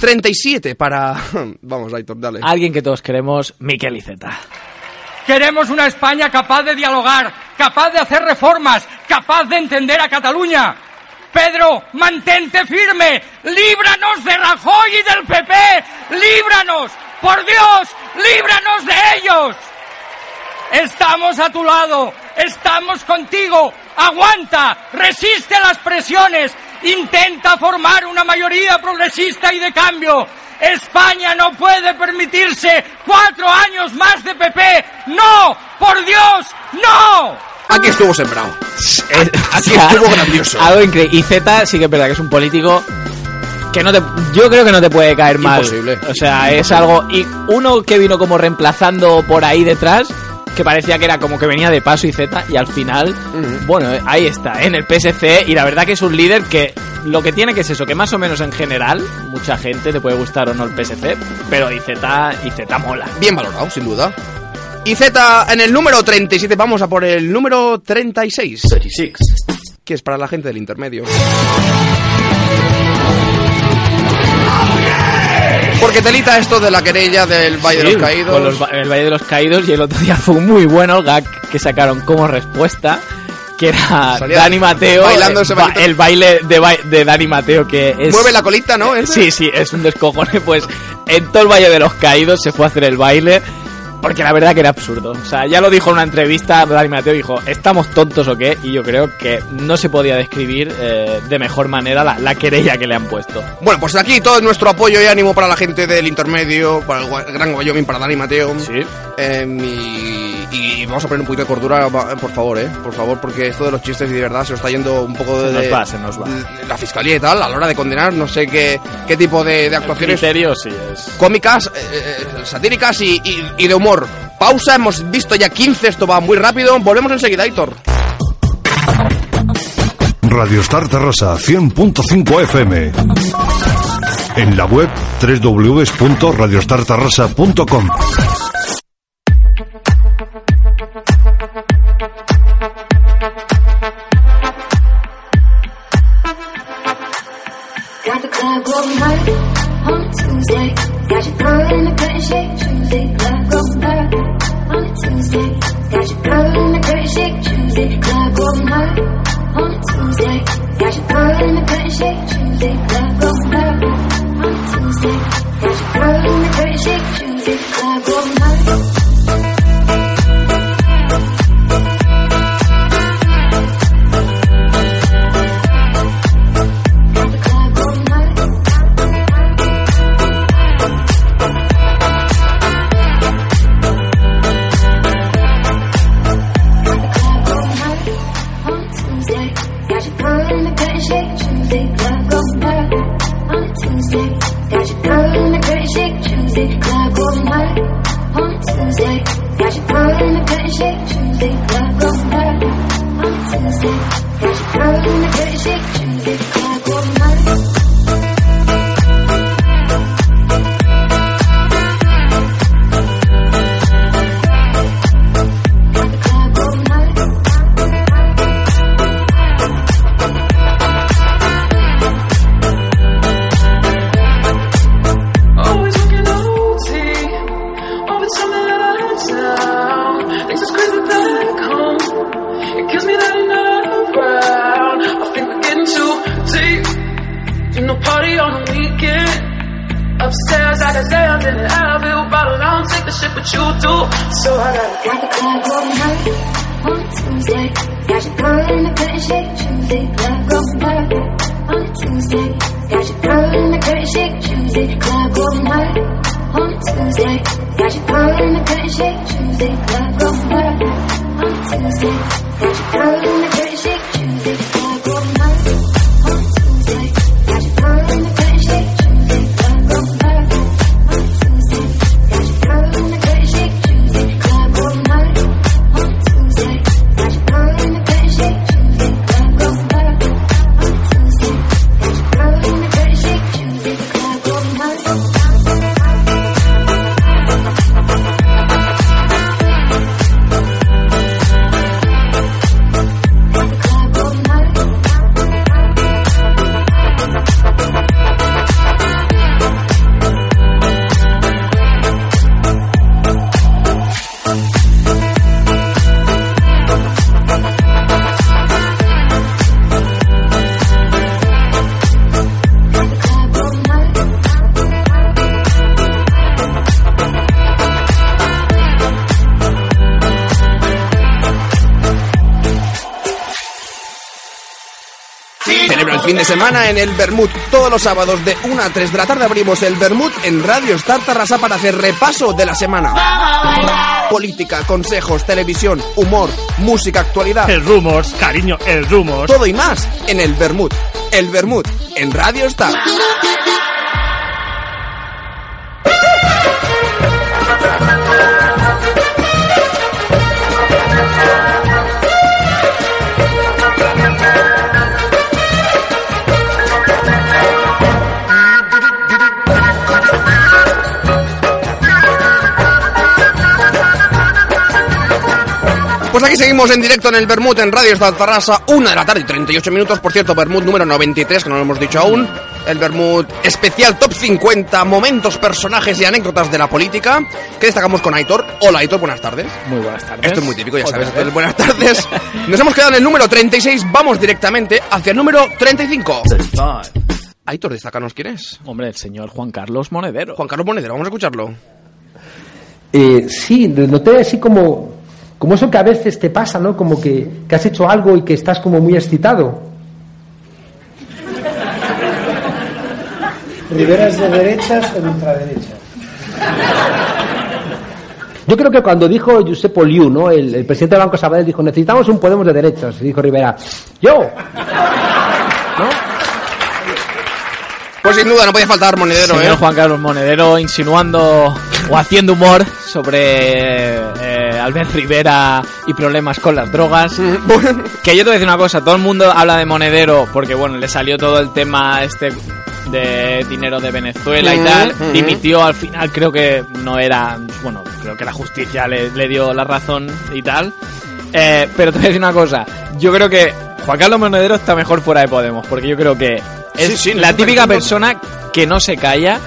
37 para... Vamos, Aitor, dale. Alguien que todos queremos, Miquel Iceta. Queremos una España capaz de dialogar, capaz de hacer reformas, capaz de entender a Cataluña. Pedro, mantente firme, líbranos de Rajoy y del PP, líbranos, por Dios, líbranos de ellos. Estamos a tu lado, estamos contigo, aguanta, resiste las presiones, intenta formar una mayoría progresista y de cambio. España no puede permitirse cuatro años más de PP. No, por Dios, no. Aquí estuvo sembrado. Aquí O sea, estuvo grandioso. Algo increíble. Y Z sí que es verdad que es un político que no te, yo creo que no te puede caer mal. Imposible. O sea, es algo y uno que vino como reemplazando por ahí detrás que parecía que era como que venía de paso y Z y al final, bueno, eh, ahí está, en el PSC y la verdad que es un líder que lo que tiene que es eso, que más o menos en general mucha gente te puede gustar o no el PSC, pero IZ, IZ mola. Bien valorado, sin duda. Y Z en el número 37, vamos a por el número 36. 36. Que es para la gente del intermedio. Porque telita esto de la querella del Valle de los Caídos. con los el Valle de los Caídos y el otro día fue muy bueno el gag que sacaron como respuesta que era Salía Dani Mateo bailando eh, ese ba- bailito. el baile de, ba- de Dani Mateo que es Mueve la colita, ¿no? ¿Ese? sí sí es un descojone pues en todo el Valle de los Caídos se fue a hacer el baile porque la verdad que era absurdo o sea ya lo dijo en una entrevista Dani Mateo dijo estamos tontos o qué y yo creo que no se podía describir eh, de mejor manera la, la querella que le han puesto Bueno, pues aquí todo nuestro apoyo y ánimo para la gente del intermedio, para el Gran Wyoming, para Dani Mateo. Sí. y, y vamos a poner un poquito de cordura, por favor, ¿eh? Por favor, porque esto de los chistes y de verdad se nos está yendo un poco de... Se nos va, se nos va. de La fiscalía y tal, a la hora de condenar, no sé qué, qué tipo de, de actuaciones criterio sí es cómicas, eh, eh, satíricas y, y- y de humor. Pausa, hemos visto ya 15, esto va muy rápido. Volvemos enseguida, Aitor. Radio Star Terrassa 100.5 FM. En la web www.radiostarterrassa.com. semana en el Bermud. Todos los sábados de 1 a 3 de la tarde abrimos el Bermud en Radio Star Tarrasa para hacer repaso de la semana. Política, consejos, televisión, humor, música, actualidad. El rumors, cariño, el rumors. Todo y más en el Bermud. El Bermud en Radio Star. Pues aquí seguimos en directo en el Bermud en Radio Star Tarrasa, 1 de la tarde y 38 minutos. Por cierto, Bermud número 93, que no lo hemos dicho aún. El Bermud especial Top 50, momentos, personajes y anécdotas de la política. Que destacamos con Aitor. Hola Aitor, buenas tardes. Muy buenas tardes. Esto es muy típico, ya Otra sabes. esto es buenas tardes. Nos hemos quedado en el número 36, vamos directamente hacia el número 35. Aitor, destacanos quién es. Hombre, el señor Juan Carlos Monedero. Juan Carlos Monedero, vamos a escucharlo. Eh, sí, noté así como, como eso que a veces te pasa, ¿no? Como que, que has hecho algo y que estás como muy excitado. ¿Riberas de derechas o de ultraderechas? Yo creo que cuando dijo Josep Oliu, ¿no? El, el presidente del Banco Sabadell dijo, necesitamos un Podemos de derechas. Y dijo Rivera, yo. Pues sin duda no podía faltar Monedero, Señor ¿eh? Juan Carlos Monedero insinuando o haciendo humor sobre eh, Albert Rivera y problemas con las drogas. que yo te voy a decir una cosa, todo el mundo habla de Monedero porque bueno, le salió todo el tema este de dinero de Venezuela y tal. Dimitió al final, creo que no era, bueno, creo que la justicia le, le dio la razón y tal. Eh, pero te voy a decir una cosa, yo creo que Juan Carlos Monedero está mejor fuera de Podemos, porque yo creo que es Sí, sí, no la típica persona que no se calla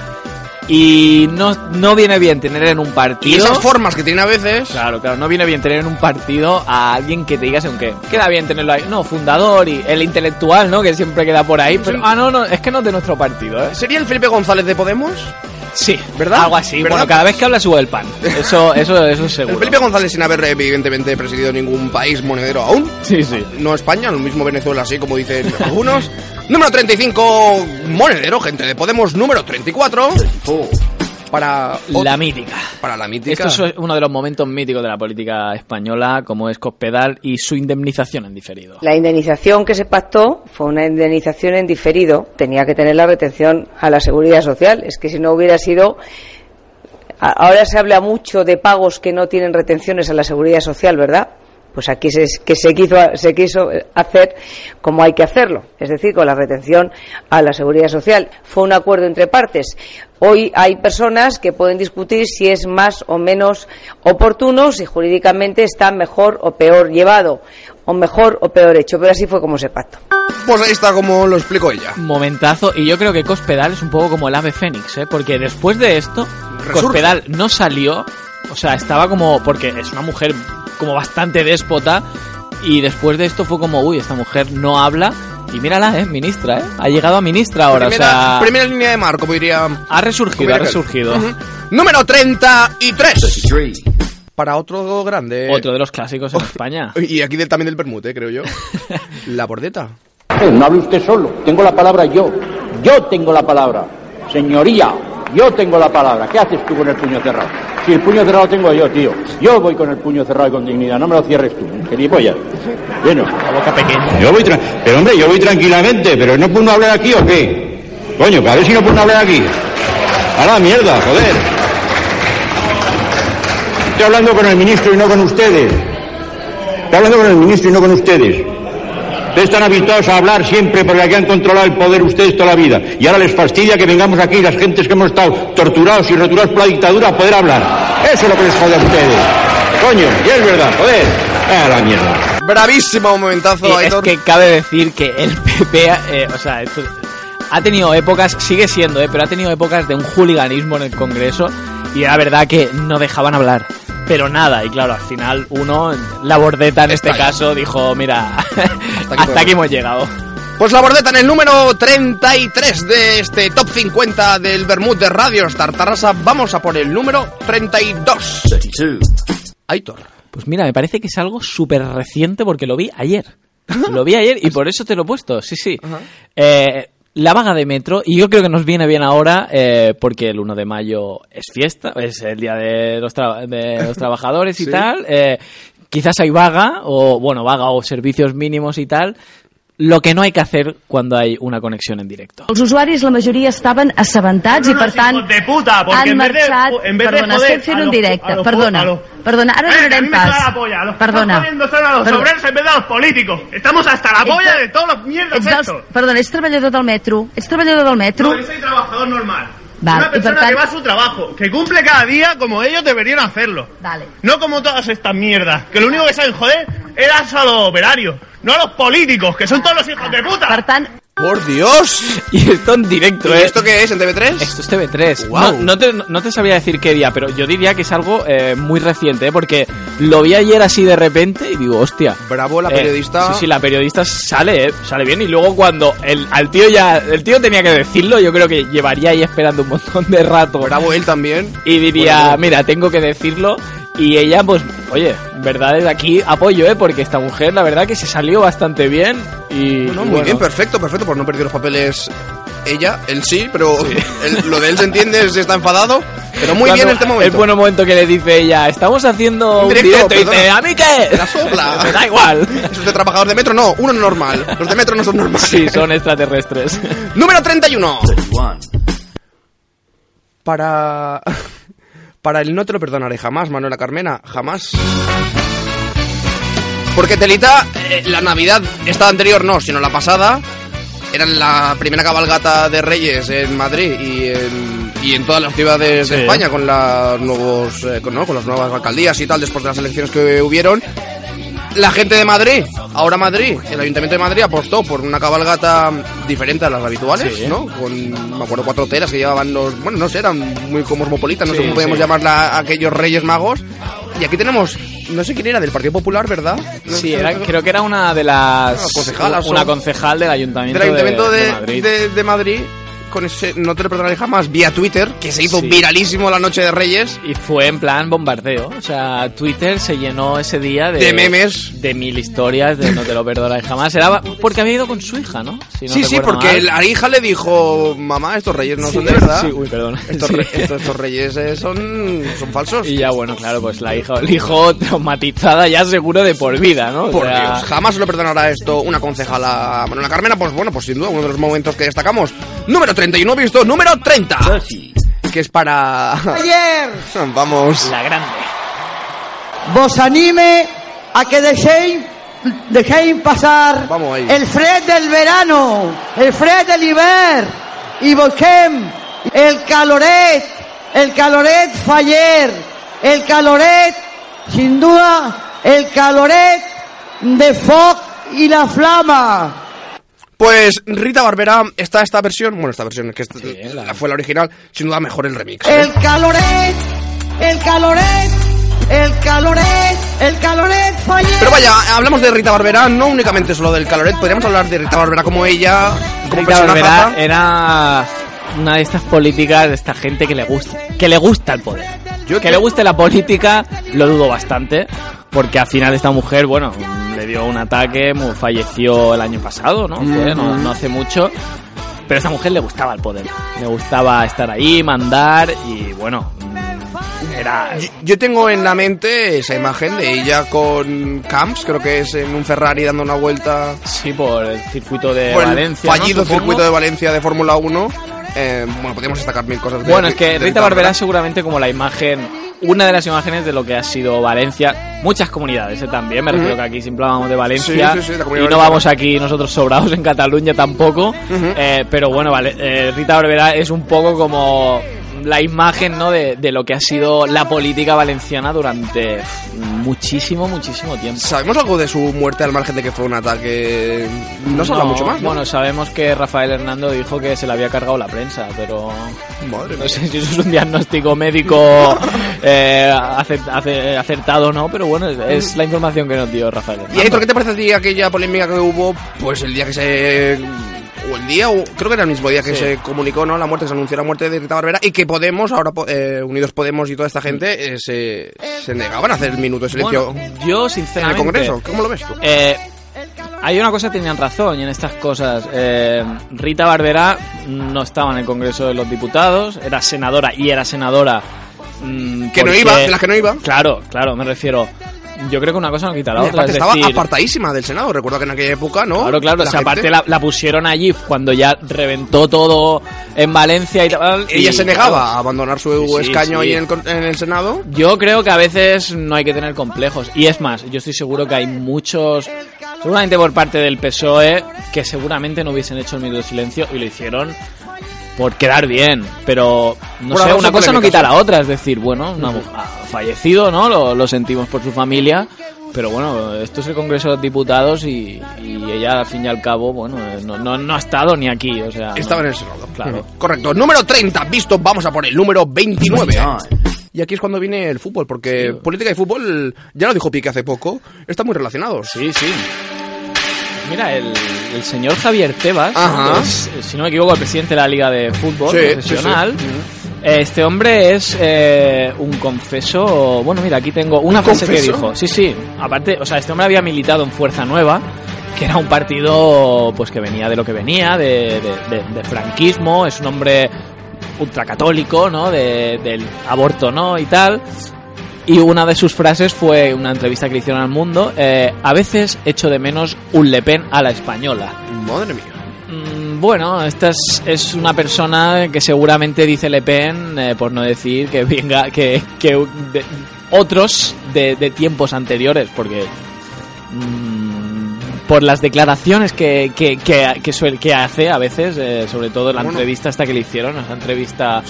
y no, no viene bien tener en un partido. Y esas formas que tiene a veces. Claro, claro, no viene bien tener en un partido a alguien que te digas, aunque queda bien tenerlo ahí. No, fundador y el intelectual, ¿no? Que siempre queda por ahí. Pero, ah, no, no, es que no es de nuestro partido, ¿eh? ¿Sería el Felipe González de Podemos? Sí, ¿verdad? Algo así. ¿Verdad? Bueno, cada vez que habla sube el pan. Eso, eso, eso es seguro. El Felipe González sin haber evidentemente presidido ningún país monedero aún. Sí, sí. No España, lo mismo Venezuela, así como dicen algunos. número 35, monedero, gente de Podemos. Número 34. Para La mítica. Para la mítica. Esto es uno de los momentos míticos de la política española, como es Cospedal y su indemnización en diferido. La indemnización que se pactó fue una indemnización en diferido. Tenía que tener la retención a la seguridad social. Es que si no hubiera sido. Ahora se habla mucho de pagos que no tienen retenciones a la seguridad social, ¿verdad? Pues aquí se, que se quiso, se quiso hacer como hay que hacerlo, es decir, con la retención a la seguridad social. Fue un acuerdo entre partes. Hoy hay personas que pueden discutir si es más o menos oportuno, si jurídicamente está mejor o peor llevado, o mejor o peor hecho, pero así fue como se pactó. Pues ahí está como lo explico ella. Momentazo, y yo creo que Cospedal es un poco como el ave fénix, ¿eh? porque después de esto, Resurge. Cospedal no salió, o sea, estaba como, porque es una mujer como bastante déspota, y después de esto fue como, uy, esta mujer no habla, y mírala, ¿eh? Ministra, ¿eh? Ha llegado a ministra ahora, primera, o sea... primera línea de mar, como diría. Ha resurgido, ha resurgido. Ujú. Número 33. Para otro grande. Otro de los clásicos en España. Y aquí del- también del Bermud, eh, creo yo. La bordeta. Eh, No hable usted solo, tengo la palabra yo. Yo tengo la palabra. Señoría, yo tengo la palabra. ¿Qué haces tú con el puño cerrado? Si el puño cerrado tengo yo, tío. Yo voy con el puño cerrado y con dignidad. No me lo cierres tú, gilipollas. Bueno. La boca pequeña. Yo voy tra- pero hombre, yo voy tranquilamente, pero ¿no puedo hablar aquí o qué? Coño, que a ver si no puedo hablar aquí. A la mierda, joder. Estoy hablando con el ministro y no con ustedes. Estoy hablando con el ministro y no con ustedes. Ustedes están habituados a hablar siempre porque aquí han controlado el poder ustedes toda la vida. Y ahora les fastidia que vengamos aquí las gentes que hemos estado torturados y roturados por la dictadura a poder hablar. Eso es lo que les jode a ustedes. Coño, y es verdad, joder. A la mierda. Bravísimo momentazo, Y es Aitor. que cabe decir que el PP, eh, o sea, esto- ha tenido épocas, sigue siendo, eh, pero ha tenido épocas de un hooliganismo en el Congreso y era verdad que no dejaban hablar. Pero nada, y claro, al final uno, la bordeta en este ahí. caso, dijo, mira, hasta aquí, hemos llegado. Pues la bordeta en el número 33 de este top 50 del Bermud de Radio Star Tarrasa. Vamos a por el número 32. Aitor. Pues mira, me parece que es algo súper reciente porque lo vi ayer. Lo vi ayer y por eso te lo he puesto, sí, sí. Eh, la vaga de metro, y yo creo que nos viene bien ahora eh, porque el 1 de mayo es fiesta, es el día de los, tra- de los trabajadores y Sí. tal. eh, quizás hay vaga, o bueno, vaga o servicios mínimos y tal. Lo que no hay que hacer cuando hay una conexión en directo. Els usuaris, la majoria, estaven assabentats i, per tant, de puta, porque han en vez de- marxat... en vez de perdona, joder estem fent a un los- directe. los- perdona, los- perdona, ara a donarem pas. la polla, los que perdona. están jodiendo son a los Perdona. obreros en vez de a los políticos. Estamos hasta la polla de- de todos los mierdas estos. perdona, ets treballador del metro? Ets treballador del metro? No, yo soy trabajador normal. Val, Una persona tant- que va a su trabajo, que cumple cada día como ellos deberían hacerlo. Vale. No como todas estas mierdas, que lo único que saben joder es a los operarios, no a los políticos, que son todos los hijos de puta. ¡Por Dios! Y esto en directo, ¿Y ¿eh? esto qué es, en TV3? Esto es TV3. Guau. No, no te, no te sabría decir qué día, pero yo diría que es algo eh, muy reciente, ¿eh? porque lo vi ayer así de repente y digo, hostia. Bravo, la Eh, periodista. sí, sí, la periodista sale, ¿eh? sale bien. Y luego cuando el, al tío ya, el tío tenía que decirlo, yo creo que llevaría ahí esperando un montón de rato. Bravo él también. Y diría, Bueno, mira, tengo que decirlo. Y ella, pues, oye, verdad, desde aquí apoyo, ¿eh? Porque esta mujer, la verdad, que se salió bastante bien. Y, muy bueno. bien, perfecto, perfecto, pues no perdió los papeles ella, él sí, pero él- lo de él se entiende, se está enfadado, pero muy Cuando bien en este momento. El buen momento que le dice ella, estamos haciendo Un un directo, directo, y dice. ¿a mí qué? La sopla. Me da igual. Esos de trabajador de metro, no, uno es normal. Los de metro no son normales. Sí, son extraterrestres. Número 31. Para. Para el no te lo perdonaré jamás, Manuela Carmena, jamás. Porque Telita, eh, la Navidad, esta anterior no, sino la pasada, era la primera cabalgata de Reyes en Madrid y en, y en todas las ciudades de. España con, las nuevos, eh, con, ¿no? con las nuevas alcaldías y tal, después de las elecciones que hubieron. La gente de Madrid, ahora Madrid, el Ayuntamiento de Madrid apostó por una cabalgata diferente a las habituales, Sí. ¿no? Con, me acuerdo, cuatro telas que llevaban los, bueno, no sé, eran muy cosmopolitas, no sé cómo podemos sí. llamarla aquellos Reyes Magos. Y aquí tenemos, no sé quién era, del Partido Popular, ¿verdad? No Sí, era- creo que era una de las... Una concejalas Una concejal del Ayuntamiento, del Ayuntamiento de, de Madrid. de- de Madrid, con ese, no te lo perdonaré jamás, vía Twitter, que se hizo Sí. viralísimo la noche de Reyes. Y fue en plan bombardeo. O sea, Twitter se llenó ese día de, De memes. De mil historias, de no te lo perdonaré jamás. Era porque había ido con su hija, ¿no? Si no sí, sí, porque mal. la hija le dijo, mamá, estos reyes no Sí, son de verdad. sí, uy, perdón. Estos, Sí. re- estos, estos reyes eh, son, son falsos. Y ya, bueno, claro, pues la hija, el hijo traumatizada ya seguro de por vida, ¿no? O Por sea, Dios, jamás se lo perdonará esto una concejala Manuela Carmena, pues bueno, pues sin duda uno de los momentos que destacamos. Número 31 visto, número 30. Que es para... Ayer Vamos. La grande. vos anime a que dejéis, dejéis pasar el fred del verano, el fred del hiver, y busquem el caloret, el caloret faller, el caloret, sin duda, el caloret de foc y la flama. Pues Rita Barbera está esta versión, bueno, esta versión que esta- la- fue la original, sin duda mejor el remix. ¿eh? El caloret, el caloret, el caloret, el caloret faller. Pero vaya, hablamos de Rita Barbera, no únicamente solo del caloret, podríamos hablar de Rita Barbera como ella, como Rita Barbera era una de estas políticas de esta gente que le gusta, que le gusta el poder. que le guste la política lo dudo bastante, porque al final esta mujer, bueno, le dio un ataque, falleció el año pasado, ¿no? Fue, no, no hace mucho. Pero a esta mujer le gustaba el poder, le gustaba estar ahí, mandar y bueno, era Yo, tengo en la mente esa imagen de ella con Camps, creo que es en un Ferrari dando una vuelta. Sí, por el circuito de por Valencia, fallido circuito de Valencia de Fórmula 1. Eh, bueno, podríamos destacar mil cosas de Bueno, es que Rita Barbera es seguramente como la imagen, una de las imágenes de lo que ha sido Valencia. Muchas comunidades ¿eh? también, me refiero que aquí siempre hablamos de Valencia. Sí, sí, sí, y no vamos aquí nosotros sobrados en Cataluña tampoco. Eh, pero bueno, vale, eh, Rita Barbera es un poco como la imagen ¿no? de, de lo que ha sido la política valenciana durante muchísimo, muchísimo tiempo. ¿Sabemos algo de su muerte al margen de que fue un ataque? No se habla mucho más, ¿no? Bueno, sabemos que Rafael Hernando dijo que se le había cargado la prensa, pero no sé si eso es un diagnóstico médico eh, acert- ace- acertado o no, pero bueno, es, es la información que nos dio Rafael Hernando. Y Aitor, ¿qué te parece a ti aquella polémica que hubo? Pues el día que se. O el día, o creo que era el mismo día que Sí. se comunicó, ¿no? La muerte, se anunció la muerte de Rita Barbera y que Podemos, ahora po- eh, Unidos Podemos y toda esta gente eh, se, se negaban a hacer el minuto de silencio Bueno, yo en el sinceramente... Congreso. ¿Cómo lo ves tú? Eh, hay una cosa que tenían razón y en estas cosas. Eh, Rita Barbera no estaba en el Congreso de los Diputados, era senadora y era senadora. mm, Que no iba, de las que no iba. Claro, claro, me refiero. Yo creo que una cosa no quita la otra. es estaba decir, apartadísima del Senado. Recuerdo que en aquella época, ¿no? Claro, claro, La o sea, gente- aparte la, la pusieron allí cuando ya reventó todo en Valencia y tal. Ella se negaba claro, a abandonar su Sí, sí, escaño sí. ahí en en el Senado. Yo creo que a veces no hay que tener complejos. Y es más, yo estoy seguro que hay muchos, seguramente por parte del PSOE, que seguramente no hubiesen hecho el minuto de silencio y lo hicieron por quedar bien. Pero, no Por sé, una cosa no quita la otra. Es decir, bueno, una mu- ha fallecido, ¿no? Lo, lo sentimos por su familia. Pero bueno, esto es el Congreso de los Diputados y, y ella, al fin y al cabo, bueno, eh, no, no, no ha estado ni aquí, o sea... Estaba no- en el Senado. Claro. Correcto. Número 30, visto, vamos a por el número 29. Y aquí es cuando viene el fútbol, porque política y fútbol, ya lo dijo Pique hace poco, están muy relacionados. Sí, sí. Mira, el, el señor Javier Tebas, es, si no me equivoco, el presidente de la Liga de Fútbol Sí, Profesional. sí, sí. Este hombre es eh, un confeso. Bueno, mira, aquí tengo una ¿Un frase que dijo. Sí, sí. Aparte, o sea, este hombre había militado en Fuerza Nueva, que era un partido pues que venía de lo que venía, de, de- de- de franquismo. Es un hombre ultracatólico, ¿no? De- del aborto, ¿no? Y tal. Y una de sus frases fue una entrevista que le hicieron al mundo. eh, a veces echo de menos un Le Pen a la española. Madre mía. Mm, Bueno, esta es, es una persona que seguramente dice Le Pen, eh, por no decir que venga, que, que de- otros de, de tiempos anteriores, porque mm, por las declaraciones que, que, que, que, suel- que hace a veces, eh, sobre todo en la Bueno. entrevista esta que le hicieron, esa entrevista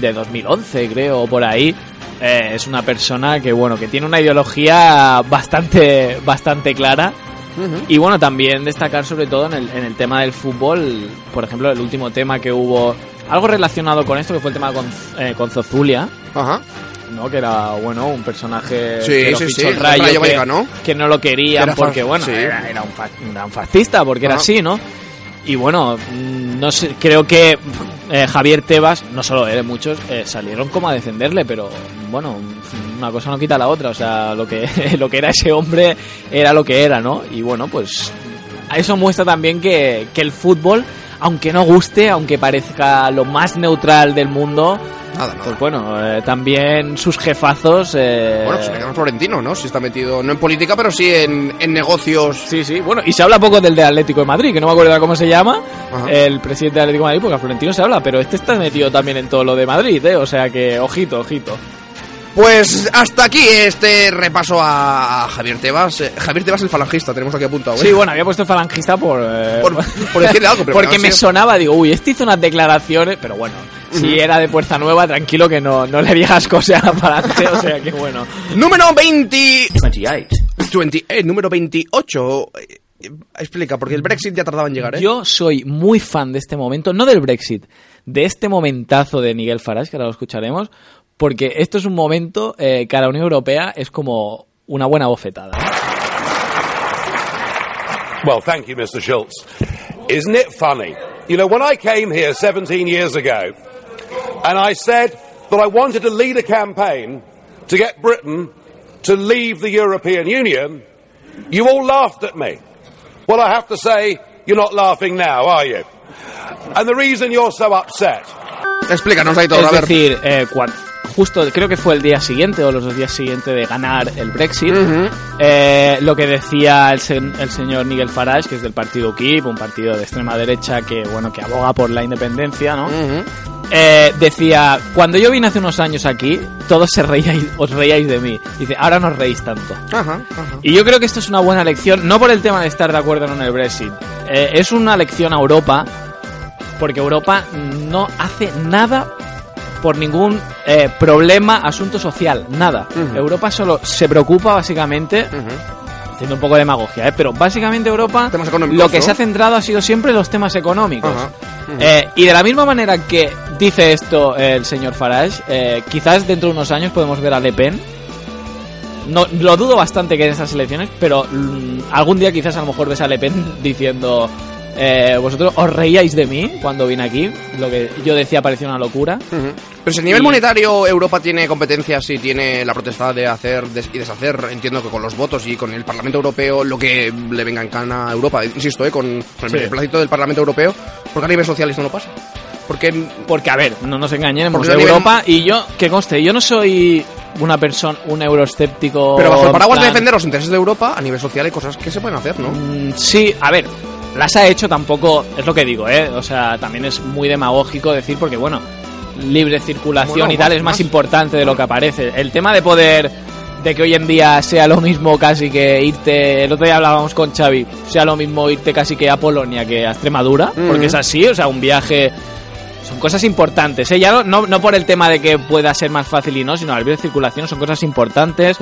de 2011 creo, o por ahí, eh, es una persona que bueno, que tiene una ideología bastante, bastante clara. Y bueno, también destacar sobre todo en el, en el tema del fútbol, por ejemplo, el último tema que hubo, algo relacionado con esto, que fue el tema con, eh, con Zozulia, Ajá. ¿No? Que era, bueno, un personaje Sí, que lo sí, fichó sí, el el Rayo, Rayo que, Vallecano. que no lo querían Era porque, bueno, sí. era, era un, fa- era un fascista, porque era así, ¿no? Y bueno, mm, no sé, creo que eh, Javier Tebas, no solo él, muchos, eh, salieron como a defenderle, pero bueno, una cosa no quita la otra, o sea, lo que, lo que era ese hombre era lo que era, ¿no? Y bueno, pues eso muestra también que, que el fútbol, aunque no guste, aunque parezca lo más neutral del mundo, pues bueno, eh, también sus jefazos... eh, Bueno, pues se llama Florentino, ¿no? Si está metido, no en política, pero sí en, en negocios. Sí, sí, bueno, y se habla poco del de Atlético de Madrid, que no me acuerdo cómo se llama, Ajá. el presidente de Atlético de Madrid, porque a Florentino se habla, pero este está metido también en todo lo de Madrid, ¿eh? O sea que, ojito, ojito. Pues hasta aquí este repaso a Javier Tebas. Eh, Javier Tebas el falangista, tenemos aquí apuntado. ¿eh? Sí, bueno, había puesto falangista por... eh, Por- por decirle algo, pero Porque me sonaba, digo, uy, este hizo unas declaraciones, pero bueno, si era de Puerta Nueva, tranquilo que no, no le digas cosas a Palante, o sea que bueno. Número 20... 28. 28, número 28. Eh, Explica, porque el Brexit ya tardaba en llegar, ¿eh? Yo soy muy fan de este momento, no del Brexit, de este momentazo de Miguel Farage, que ahora lo escucharemos, porque esto es un momento eh, que a la Unión Europea es como una buena bofetada. Well, thank you, Mr. Schultz. Isn't it funny? You know, when I came here 17 years ago, and I said that I wanted to lead a campaign to get Britain to leave the European Union, you all laughed at me. Well, I have to say, you're not laughing now, are you? And the reason you're so upset Explícanos ahí todo, es a ver. decir, eh, justo creo que fue el día siguiente o los dos días siguientes de ganar el Brexit, eh, lo que decía el, sen- el señor Miguel Farage, que es del partido UKIP, un partido de extrema derecha que bueno que aboga por la independencia, ¿no? Eh, decía, cuando yo vine hace unos años aquí, todos se reíais, os reíais de mí. Dice, ahora no os reís tanto. Y yo creo que esto es una buena lección, no por el tema de estar de acuerdo en el Brexit, eh, es una lección a Europa, porque Europa no hace nada por ningún eh, problema, asunto social, nada. Europa solo se preocupa básicamente, haciendo un poco de demagogia, ¿eh? pero básicamente Europa lo que ¿no? se ha centrado ha sido siempre los temas económicos. Ajá. Eh, y de la misma manera que dice esto el señor Farage, eh, quizás dentro de unos años podemos ver a Le Pen. No, lo dudo bastante que en estas elecciones, pero mm, algún día quizás a lo mejor ves a Le Pen diciendo eh, vosotros os reíais de mí cuando vine aquí, lo que yo decía parecía una locura. Pero si a nivel Y- monetario Europa tiene competencias y tiene la potestad de hacer des- y deshacer, entiendo que con los votos y con el Parlamento Europeo, lo que le venga en cana a Europa, insisto, ¿eh? con, con Sí. el placito del Parlamento Europeo, porque a nivel social esto no pasa. Porque, Porque, a ver, no nos engañemos, nivel- Europa, y yo, que conste, yo no soy una persona, un euroescéptico. pero bajo el paraguas de plan- defender los intereses de Europa, a nivel social hay cosas que se pueden hacer, ¿no? Mm, Sí, a ver, las ha hecho tampoco, es lo que digo, ¿eh? O sea, también es muy demagógico decir, porque bueno, libre circulación Bueno, y tal más- es más más- importante de lo que aparece. El tema de poder, de que hoy en día sea lo mismo casi que irte, el otro día hablábamos con Xavi, sea lo mismo irte casi que a Polonia que a Extremadura, porque Ujú. es así, o sea, un viaje... Son cosas importantes, ¿eh? Ya no, no, no por el tema de que pueda ser más fácil y no, sino la libre circulación son cosas importantes.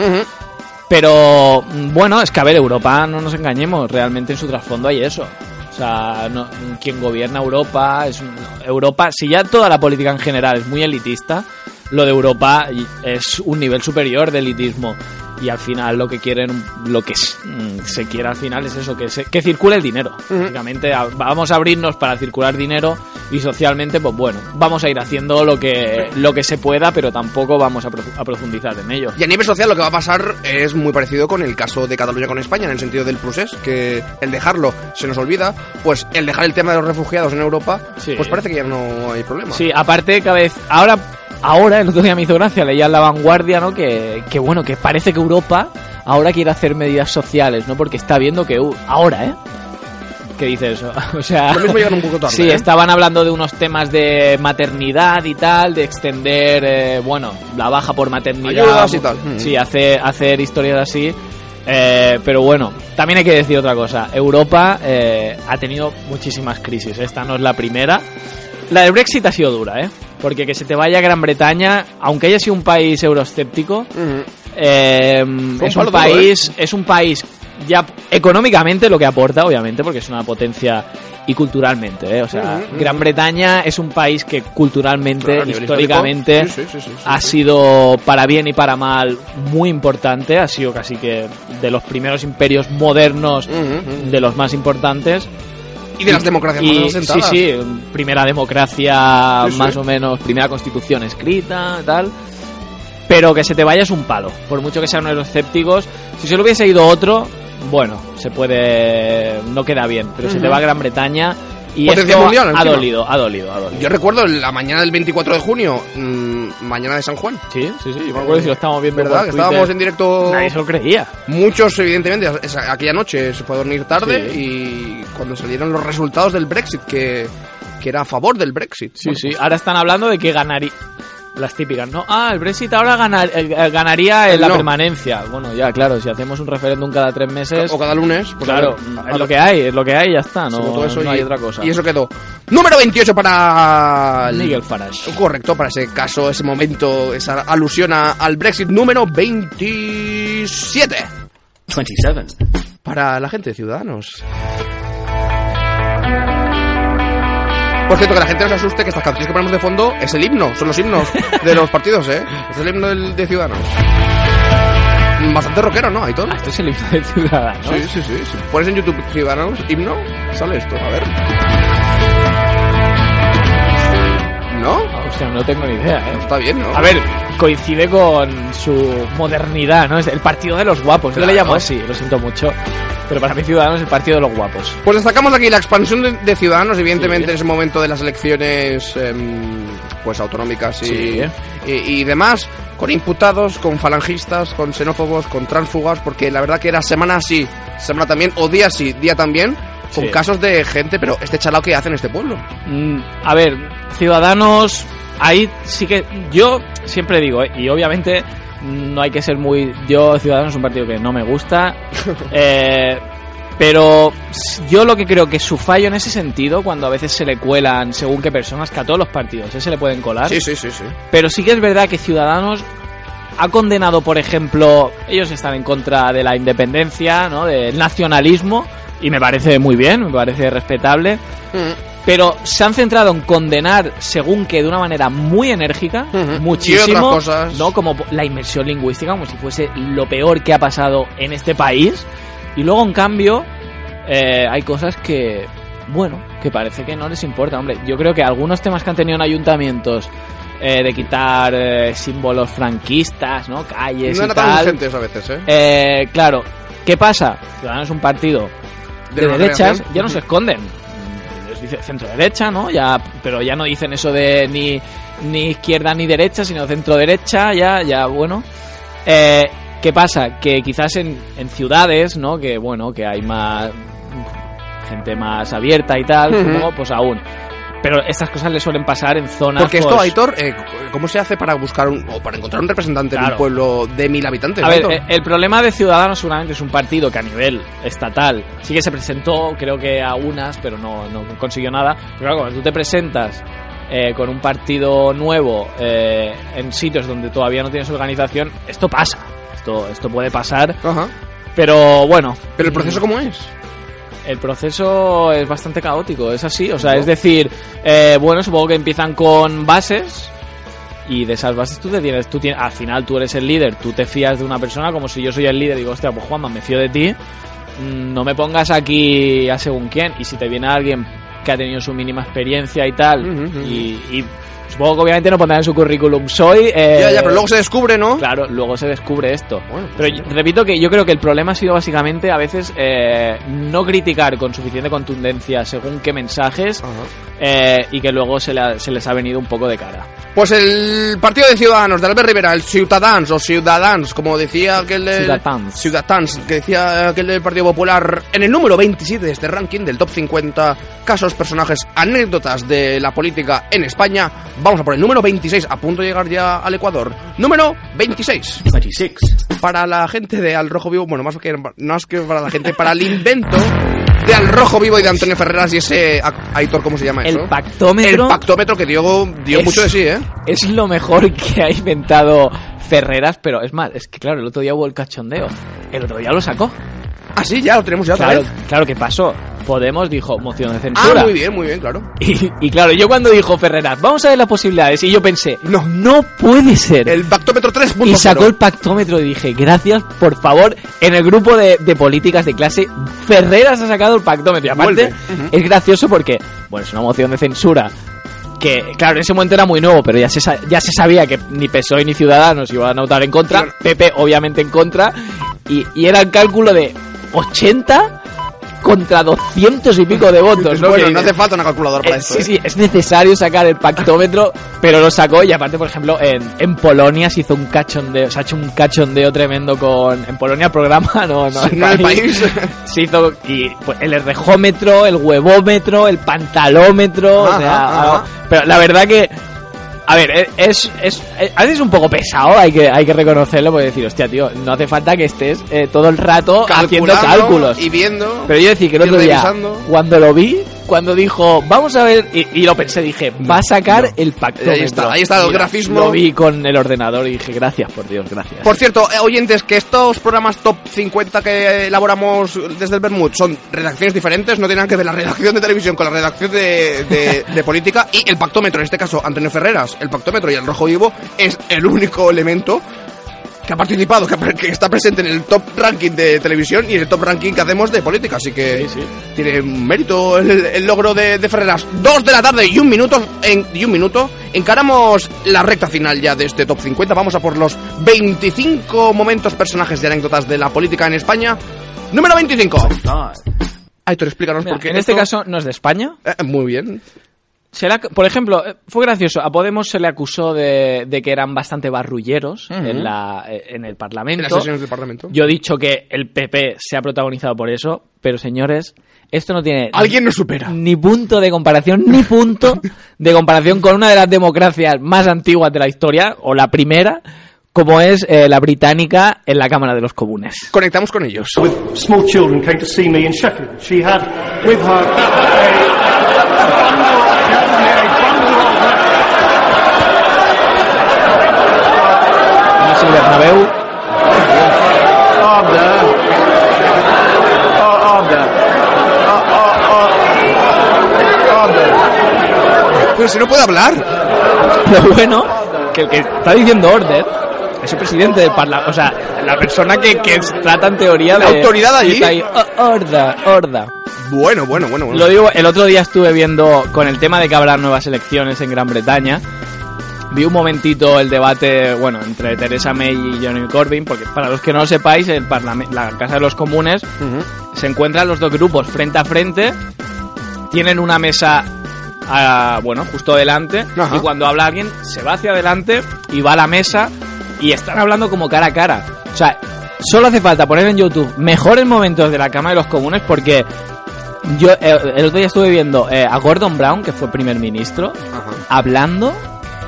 Pero bueno, es que a ver, Europa, no nos engañemos, realmente en su trasfondo hay eso. O sea, no, quien gobierna Europa es Europa, si ya toda la política en general es muy elitista, lo de Europa es un nivel superior de elitismo. Y al final lo que quieren, lo que mm, se quiere al final es eso, que, se- que circule el dinero. Básicamente a- vamos a abrirnos para circular dinero y socialmente, pues bueno, vamos a ir haciendo lo que, lo que se pueda, pero tampoco vamos a, profu- a profundizar en ello. Y a nivel social lo que va a pasar es muy parecido con el caso de Cataluña con España, en el sentido del procés, que el dejarlo se nos olvida, pues el dejar el tema de los refugiados en Europa, pues parece que ya no hay problema. Sí, aparte cada vez ahora ahora el otro día me hizo gracia leía en la vanguardia, ¿no? Que, que bueno, que parece que Europa ahora quiere hacer medidas sociales, ¿no? Porque está viendo que uh, ahora, ¿eh? ¿Qué dice eso? O sea, Lo mismo llegan un poco tarde, Sí, ¿eh? estaban hablando de unos temas de maternidad y tal, de extender, eh, bueno, la baja por maternidad. Ayudas y tal. Mm. Sí, hace, hacer historias así. Eh, pero bueno, también hay que decir otra cosa. Europa eh, ha tenido muchísimas crisis. Esta no es la primera. La del Brexit ha sido dura, ¿eh? Porque que se te vaya a Gran Bretaña, aunque haya sido un país euroscéptico, Fue un es un duro, país, es un país ya económicamente lo que aporta, obviamente, porque es una potencia y culturalmente, ¿eh? O sea. Gran Bretaña es un país que culturalmente, Claro, históricamente, sí, sí, sí, ha sido para bien y para mal muy importante, ha sido casi que de los primeros imperios modernos, de los más importantes. Y de las democracias Y- más. Sí, sí, primera democracia, más o menos, primera constitución escrita, tal. Pero que se te vaya es un palo. Por mucho que sean unos escépticos, si se lo hubiese ido otro, bueno, se puede. No queda bien. Pero se te va a Gran Bretaña y Potencia esto mundial, ha dolido, ha dolido, ha dolido. Yo recuerdo la mañana del 24 de junio, mm, mañana de San Juan. Sí, sí, sí. Yo me acuerdo si lo estábamos viendo ¿Verdad? por Que estábamos en directo. Nadie se lo creía. Muchos, evidentemente, aquella noche se fue a dormir tarde y cuando salieron los resultados del Brexit, que, que era a favor del Brexit. Sí, sí. Ahora están hablando de que ganaría. Las típicas, ¿no? Ah, el Brexit ahora ganar- eh, ganaría en El la no. permanencia. Bueno, ya, claro, si hacemos un referéndum cada tres meses... O cada lunes. pues a claro, ver, es lo que hay, es lo que hay y ya está, no, eso no y, hay otra cosa. Y eso quedó. Número 28 para... el- Nigel Farage. Correcto, para ese caso, ese momento, esa alusión a- al Brexit. Número 27. 27. Para la gente de Ciudadanos. Por cierto, que la gente no se asuste que estas canciones que ponemos de fondo es el himno, son los himnos de los partidos, ¿eh? Es el himno del- de Ciudadanos. Bastante rockero, ¿no, Aitor? Este es el himno de Ciudadanos. Sí, sí, sí. Si pones en YouTube Ciudadanos, himno, sale esto. A ver. ¿No? No tengo ni idea, ¿eh? Está bien, ¿no? A ver, coincide con su modernidad, ¿no? Es el partido de los guapos. Yo le Claro. llamo así, lo siento mucho. Pero para mí Ciudadanos es el partido de los guapos. Pues destacamos aquí la expansión de, de Ciudadanos, evidentemente, en ese momento de las elecciones em, pues autonómicas y, Sí. y, y demás, con imputados, con falangistas, con xenófobos, con tránsfugas, porque la verdad que era semana sí, semana también, o día sí, día también, con Sí. casos de gente, pero este chalao que hace en este pueblo. Mm, a ver, Ciudadanos, ahí sí que yo siempre digo, ¿eh? y obviamente no hay que ser muy... Yo, Ciudadanos es un partido que no me gusta, eh, pero yo lo que creo que su fallo en ese sentido, cuando a veces se le cuelan según qué personas, que a todos los partidos ¿eh? se le pueden colar, Sí, sí, sí, sí. pero sí que es verdad que Ciudadanos ha condenado, por ejemplo, ellos están en contra de la independencia, ¿no? del nacionalismo, y me parece muy bien, me parece respetable, pero se han centrado en condenar según que de una manera muy enérgica, muchísimo, Y otras cosas. ¿no? Como la inmersión lingüística, como si fuese lo peor que ha pasado en este país, y luego en cambio eh, hay cosas que, bueno, que parece que no les importa, hombre. Yo creo que algunos temas que han tenido en ayuntamientos eh, de quitar eh, símbolos franquistas, ¿no? Calles No y eran tan tal. urgentes a veces, ¿eh? Eh, claro, ¿qué pasa? Ciudadanos es un partido De derechas, ya no se esconden. Les dice centro derecha, ¿no? Ya, pero ya no dicen eso de ni, ni izquierda ni derecha, sino centro derecha, ya, ya, bueno. Eh, ¿Qué pasa? Que quizás en, en ciudades, ¿no? Que bueno, que hay más gente más abierta y tal, supongo, pues aún. Pero estas cosas le suelen pasar en zonas. Porque esto, pues, Aitor, eh, ¿cómo se hace para buscar un, o para encontrar un representante en Claro. un pueblo de mil habitantes? A ver, Aitor? eh, el problema de Ciudadanos seguramente es un partido que a nivel estatal sí que se presentó, creo que a unas, pero no, no consiguió nada. Pero claro, cuando tú te presentas eh, con un partido nuevo eh, en sitios donde todavía no tienes organización, esto pasa. Esto, esto puede pasar. Pero bueno. ¿Pero el proceso cómo es? El proceso es bastante caótico, es así. O sea, es decir, eh, bueno, supongo que empiezan con bases y de esas bases tú te tienes, tú tienes, al final tú eres el líder, tú te fías de una persona como si yo soy el líder y digo, hostia, pues Juanma, me fío de ti, mm, no me pongas aquí a según quién. Y si te viene alguien que ha tenido su mínima experiencia y tal, y, y supongo que obviamente no pondrá en su currículum, soy... eh, Ya, ya, pero luego se descubre, ¿no? Claro, luego se descubre esto. Pero yo- repito que yo creo que el problema ha sido básicamente a veces eh, no criticar con suficiente contundencia según qué mensajes eh, y que luego se les ha venido un poco de cara. Pues el partido de Ciudadanos de Albert Rivera, el Ciudadans o Ciudadans, como decía aquel de... Ciudadans. Ciudadans, que decía aquel del Partido Popular, en el número 27 de este ranking del top 50 casos, personajes, anécdotas de la política en España. Vamos a por el número 26, a punto de llegar ya al Ecuador. Número 26. 26. Para la gente de Al Rojo Vivo, bueno, más que, más que para la gente, para el invento de Al Rojo Vivo y de Antonio Ferreras y ese Aitor, ¿cómo se llama El eso? pactómetro El pactómetro que dio, dio es- mucho de sí, ¿eh? Es lo mejor que ha inventado Ferreras, pero es más, es que claro, el otro día hubo el cachondeo. El otro día lo sacó. Ah, sí, ya lo tenemos ya otra Claro, vez. claro, ¿qué pasó? Podemos dijo moción de censura. Ah, muy bien, muy bien, claro. Y, y claro, yo cuando dijo Ferreras, vamos a ver las posibilidades, y yo pensé, no, no puede ser. El pactómetro 3.0. Y sacó el pactómetro y dije, gracias, por favor, en el grupo de, de políticas de clase, Ferreras ha sacado el pactómetro. Y aparte, es gracioso porque, bueno, es una moción de censura que, claro, en ese momento era muy nuevo, pero ya se, ya se sabía que ni PSOE ni Ciudadanos iban a votar en contra, PP obviamente en contra, y, y era el cálculo de 80 contra 200 y pico de votos. ¿no? Bueno, hace falta una calculadora para eh, esto. sí, ¿eh? sí, es necesario sacar el pactómetro, pero lo sacó y aparte, por ejemplo, en, en Polonia se hizo un cachondeo, se ha hecho un cachondeo tremendo con... En Polonia el programa, no, no, Sí, no el país. Se hizo y, pues, el errejómetro, el huevómetro, el pantalómetro, o Ajá, sea, ajá. algo- pero la verdad que a ver, eh, es, es, eh, a veces es un poco pesado, hay que, hay que reconocerlo, porque decir, hostia, tío, no hace falta que estés eh, todo el rato haciendo cálculos. Y viendo. Pero yo decir que el otro día, revisando. cuando lo vi, cuando dijo, vamos a ver, y, y lo pensé, dije, va a sacar el pacto. Ahí está, ahí está el grafismo. Lo vi con el ordenador y dije, gracias, por Dios, gracias. Por cierto, eh, oyentes, que estos programas top 50 que elaboramos desde el Bermud son redacciones diferentes, no tienen que ver la redacción de televisión con la redacción de, de- de política y el pactómetro, en este caso Antonio Ferreras, el pactómetro y el rojo vivo es el único elemento que ha participado, que, que está presente en el top ranking de televisión y en el top ranking que hacemos de política, así que tiene un mérito el, el logro de, de Ferreras. Dos de la tarde y un minuto, en, y un minuto, encaramos la recta final ya de este top 50, vamos a por los 25 momentos, personajes de anécdotas de la política en España. Número 25. Aitor, explícanos Mira, por qué. en este esto- caso no es de España. Eh, muy bien. Se le por ejemplo, eh, fue gracioso. A Podemos se le acusó de, de que eran bastante barrulleros Ujú. en, la, eh, en el Parlamento. En las sesiones del Parlamento. Yo he dicho que el PP se ha protagonizado por eso, pero señores, esto no tiene Alguien nos supera. ni punto de comparación, ni punto de comparación con una de las democracias más antiguas de la historia, o la primera, como es eh, la británica en la Cámara de los Comunes. Conectamos con ellos. small children came to see me in Sheffield. She had with her No es el Bernabéu. Pero si no puede hablar. Lo bueno, que el que está diciendo order es el presidente del Parlamento. O sea, la persona que, que trata en teoría de. La autoridad allí. está ahí, "Oh, Horda, horda. Bueno, bueno, bueno, bueno. Lo digo, el otro día estuve viendo con el tema de que habrá nuevas elecciones en Gran Bretaña. Vi un momentito el debate, bueno, entre Theresa May y Jeremy Corbyn, porque para los que no lo sepáis, el la Casa de los Comunes se encuentran los dos grupos frente a frente, tienen una mesa, ah, bueno, justo delante, y cuando habla alguien se va hacia adelante y va a la mesa y están hablando como cara a cara. O sea, solo hace falta poner en YouTube mejores momentos de la Cámara de los Comunes porque yo eh, el otro día estuve viendo eh, a Gordon Brown, que fue primer ministro, hablando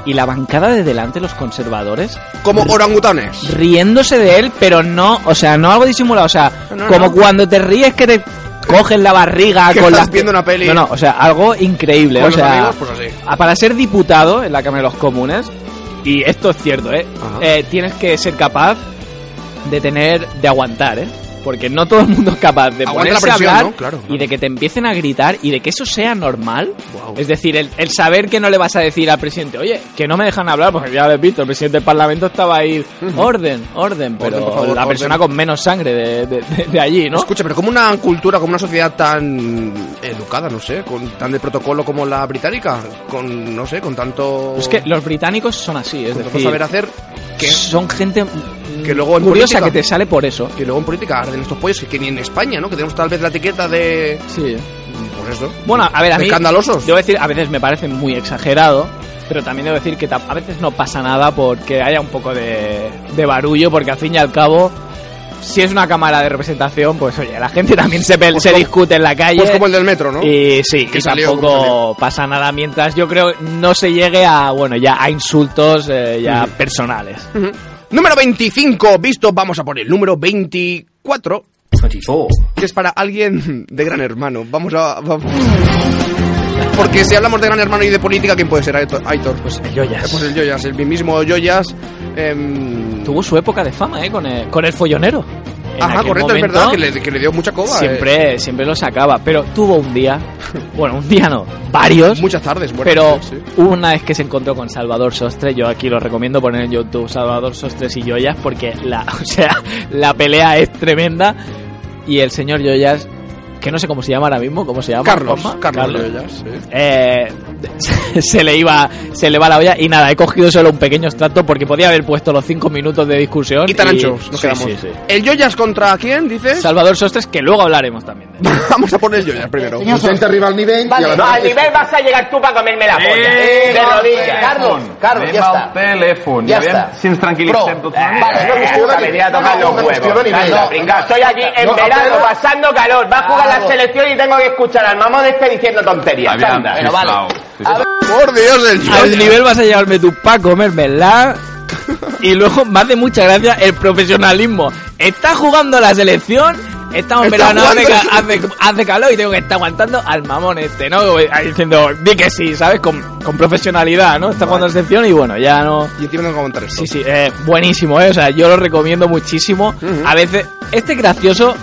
y la bancada de delante, los conservadores, Como orangutanes. riéndose de él, pero no, o sea, no algo disimulado, o sea, No, como no. cuando te ríes que te cogen la barriga Que con estás la viendo una peli. No, no, o sea, algo increíble, o sea, amigos, pues así. para ser diputado en la Cámara de los Comunes, y esto es cierto, ¿eh? Eh, tienes que ser capaz de tener, de aguantar, ¿eh? Porque no todo el mundo es capaz de Aguanta ponerse a presión, hablar ¿no? Claro, y de que te empiecen a gritar y de que eso sea normal. Es decir, el, el saber que no le vas a decir al presidente, oye, que no me dejan hablar, porque ya lo he visto, el presidente del Parlamento estaba ahí, orden, orden, pero favor, la orden. persona con menos sangre de, de- de- de allí, ¿no? Escucha, pero como una cultura, como una sociedad tan educada, no sé, con tan de protocolo como la británica, con, no sé, con tanto... Es que los británicos son así, es con decir, saber hacer que... son gente que luego curiosa política- que te sale por eso. Que luego en política arden estos pollos que, que ni en España, ¿no? Que tenemos tal vez la etiqueta de... Sí. Pues eso. Bueno, a ver, a mí. Escandalosos. Debo decir, a veces me parece muy exagerado. Pero también debo decir que a veces no pasa nada porque haya un poco de, de barullo, porque al fin y al cabo, si es una cámara de representación, pues oye, la gente también se, pe- se discute en la calle. Pues como el del metro, ¿no? Y sí, Que y salió, como tampoco pasa nada mientras yo creo no se llegue a, bueno, ya a insultos eh, ya Ujú. personales. Ujú. Número 25, visto, vamos a por el número 24. 24. Que es para alguien de Gran Hermano. Vamos a... vamos. Porque si hablamos de Gran Hermano y de política, ¿quién puede ser Aitor? Aitor? Pues el Yoyas. Pues el Yoyas, el mismo Yoyas. em, Tuvo su época de fama, ¿eh? Con el, con el follonero. En Ajá, correcto, es momento, verdad, que le, que le dio mucha coba. eh. Siempre, siempre lo sacaba, pero tuvo un día, bueno, un día no, varios. Muchas tardes, buenas Pero sí. una vez que se encontró con Salvador Sostre, yo aquí lo recomiendo poner en YouTube Salvador Sostres y Joyas porque la, o sea, la pelea es tremenda y el señor Joyas, que no sé cómo se llama ahora mismo, ¿cómo se llama? Carlos, Juanma? Carlos Yoyas, sí. Eh, se le iba se le va la olla y nada, he cogido solo un pequeño extracto porque podía haber puesto los cinco minutos de discusión. Y tan anchos, nos Sí, quedamos. sí, sí. ¿El Yoyas contra quién, dices? Salvador Sostres, que luego hablaremos también. Vamos a poner el Yoyas primero. Vicente arriba al nivel. Vale, y al nivel vas a llegar tú para comerme la polla. Eh, de no, rodillas. Carlos, Carlos, ya está. telèfon. Ja I aviam està. si ens tranquil·litzem Pro. tots una Eh, mica. Vale, no qüestió de venir a tocar los huevos. Carlos, pringao, estoy aquí en No, verano pero- pasando calor. Va a jugar la selección y tengo que escuchar al mamón este diciendo tonterías. Aviam, Anda. Por Dios, el Al nivel vas a llevarme tú para comérmela. Y luego, más de mucha gracia, el profesionalismo. Está jugando la selección. Estamos Está verano, hace, hace, calor y tengo que estar aguantando al mamón este, ¿no? Diciendo, di que sí, ¿sabes? Con, con profesionalidad, ¿no? Está jugando la selección y bueno, ya no... Y encima tengo que comentar esto. Sí, sí, eh, buenísimo, ¿eh? O sea, yo lo recomiendo muchísimo. A veces, este es gracioso,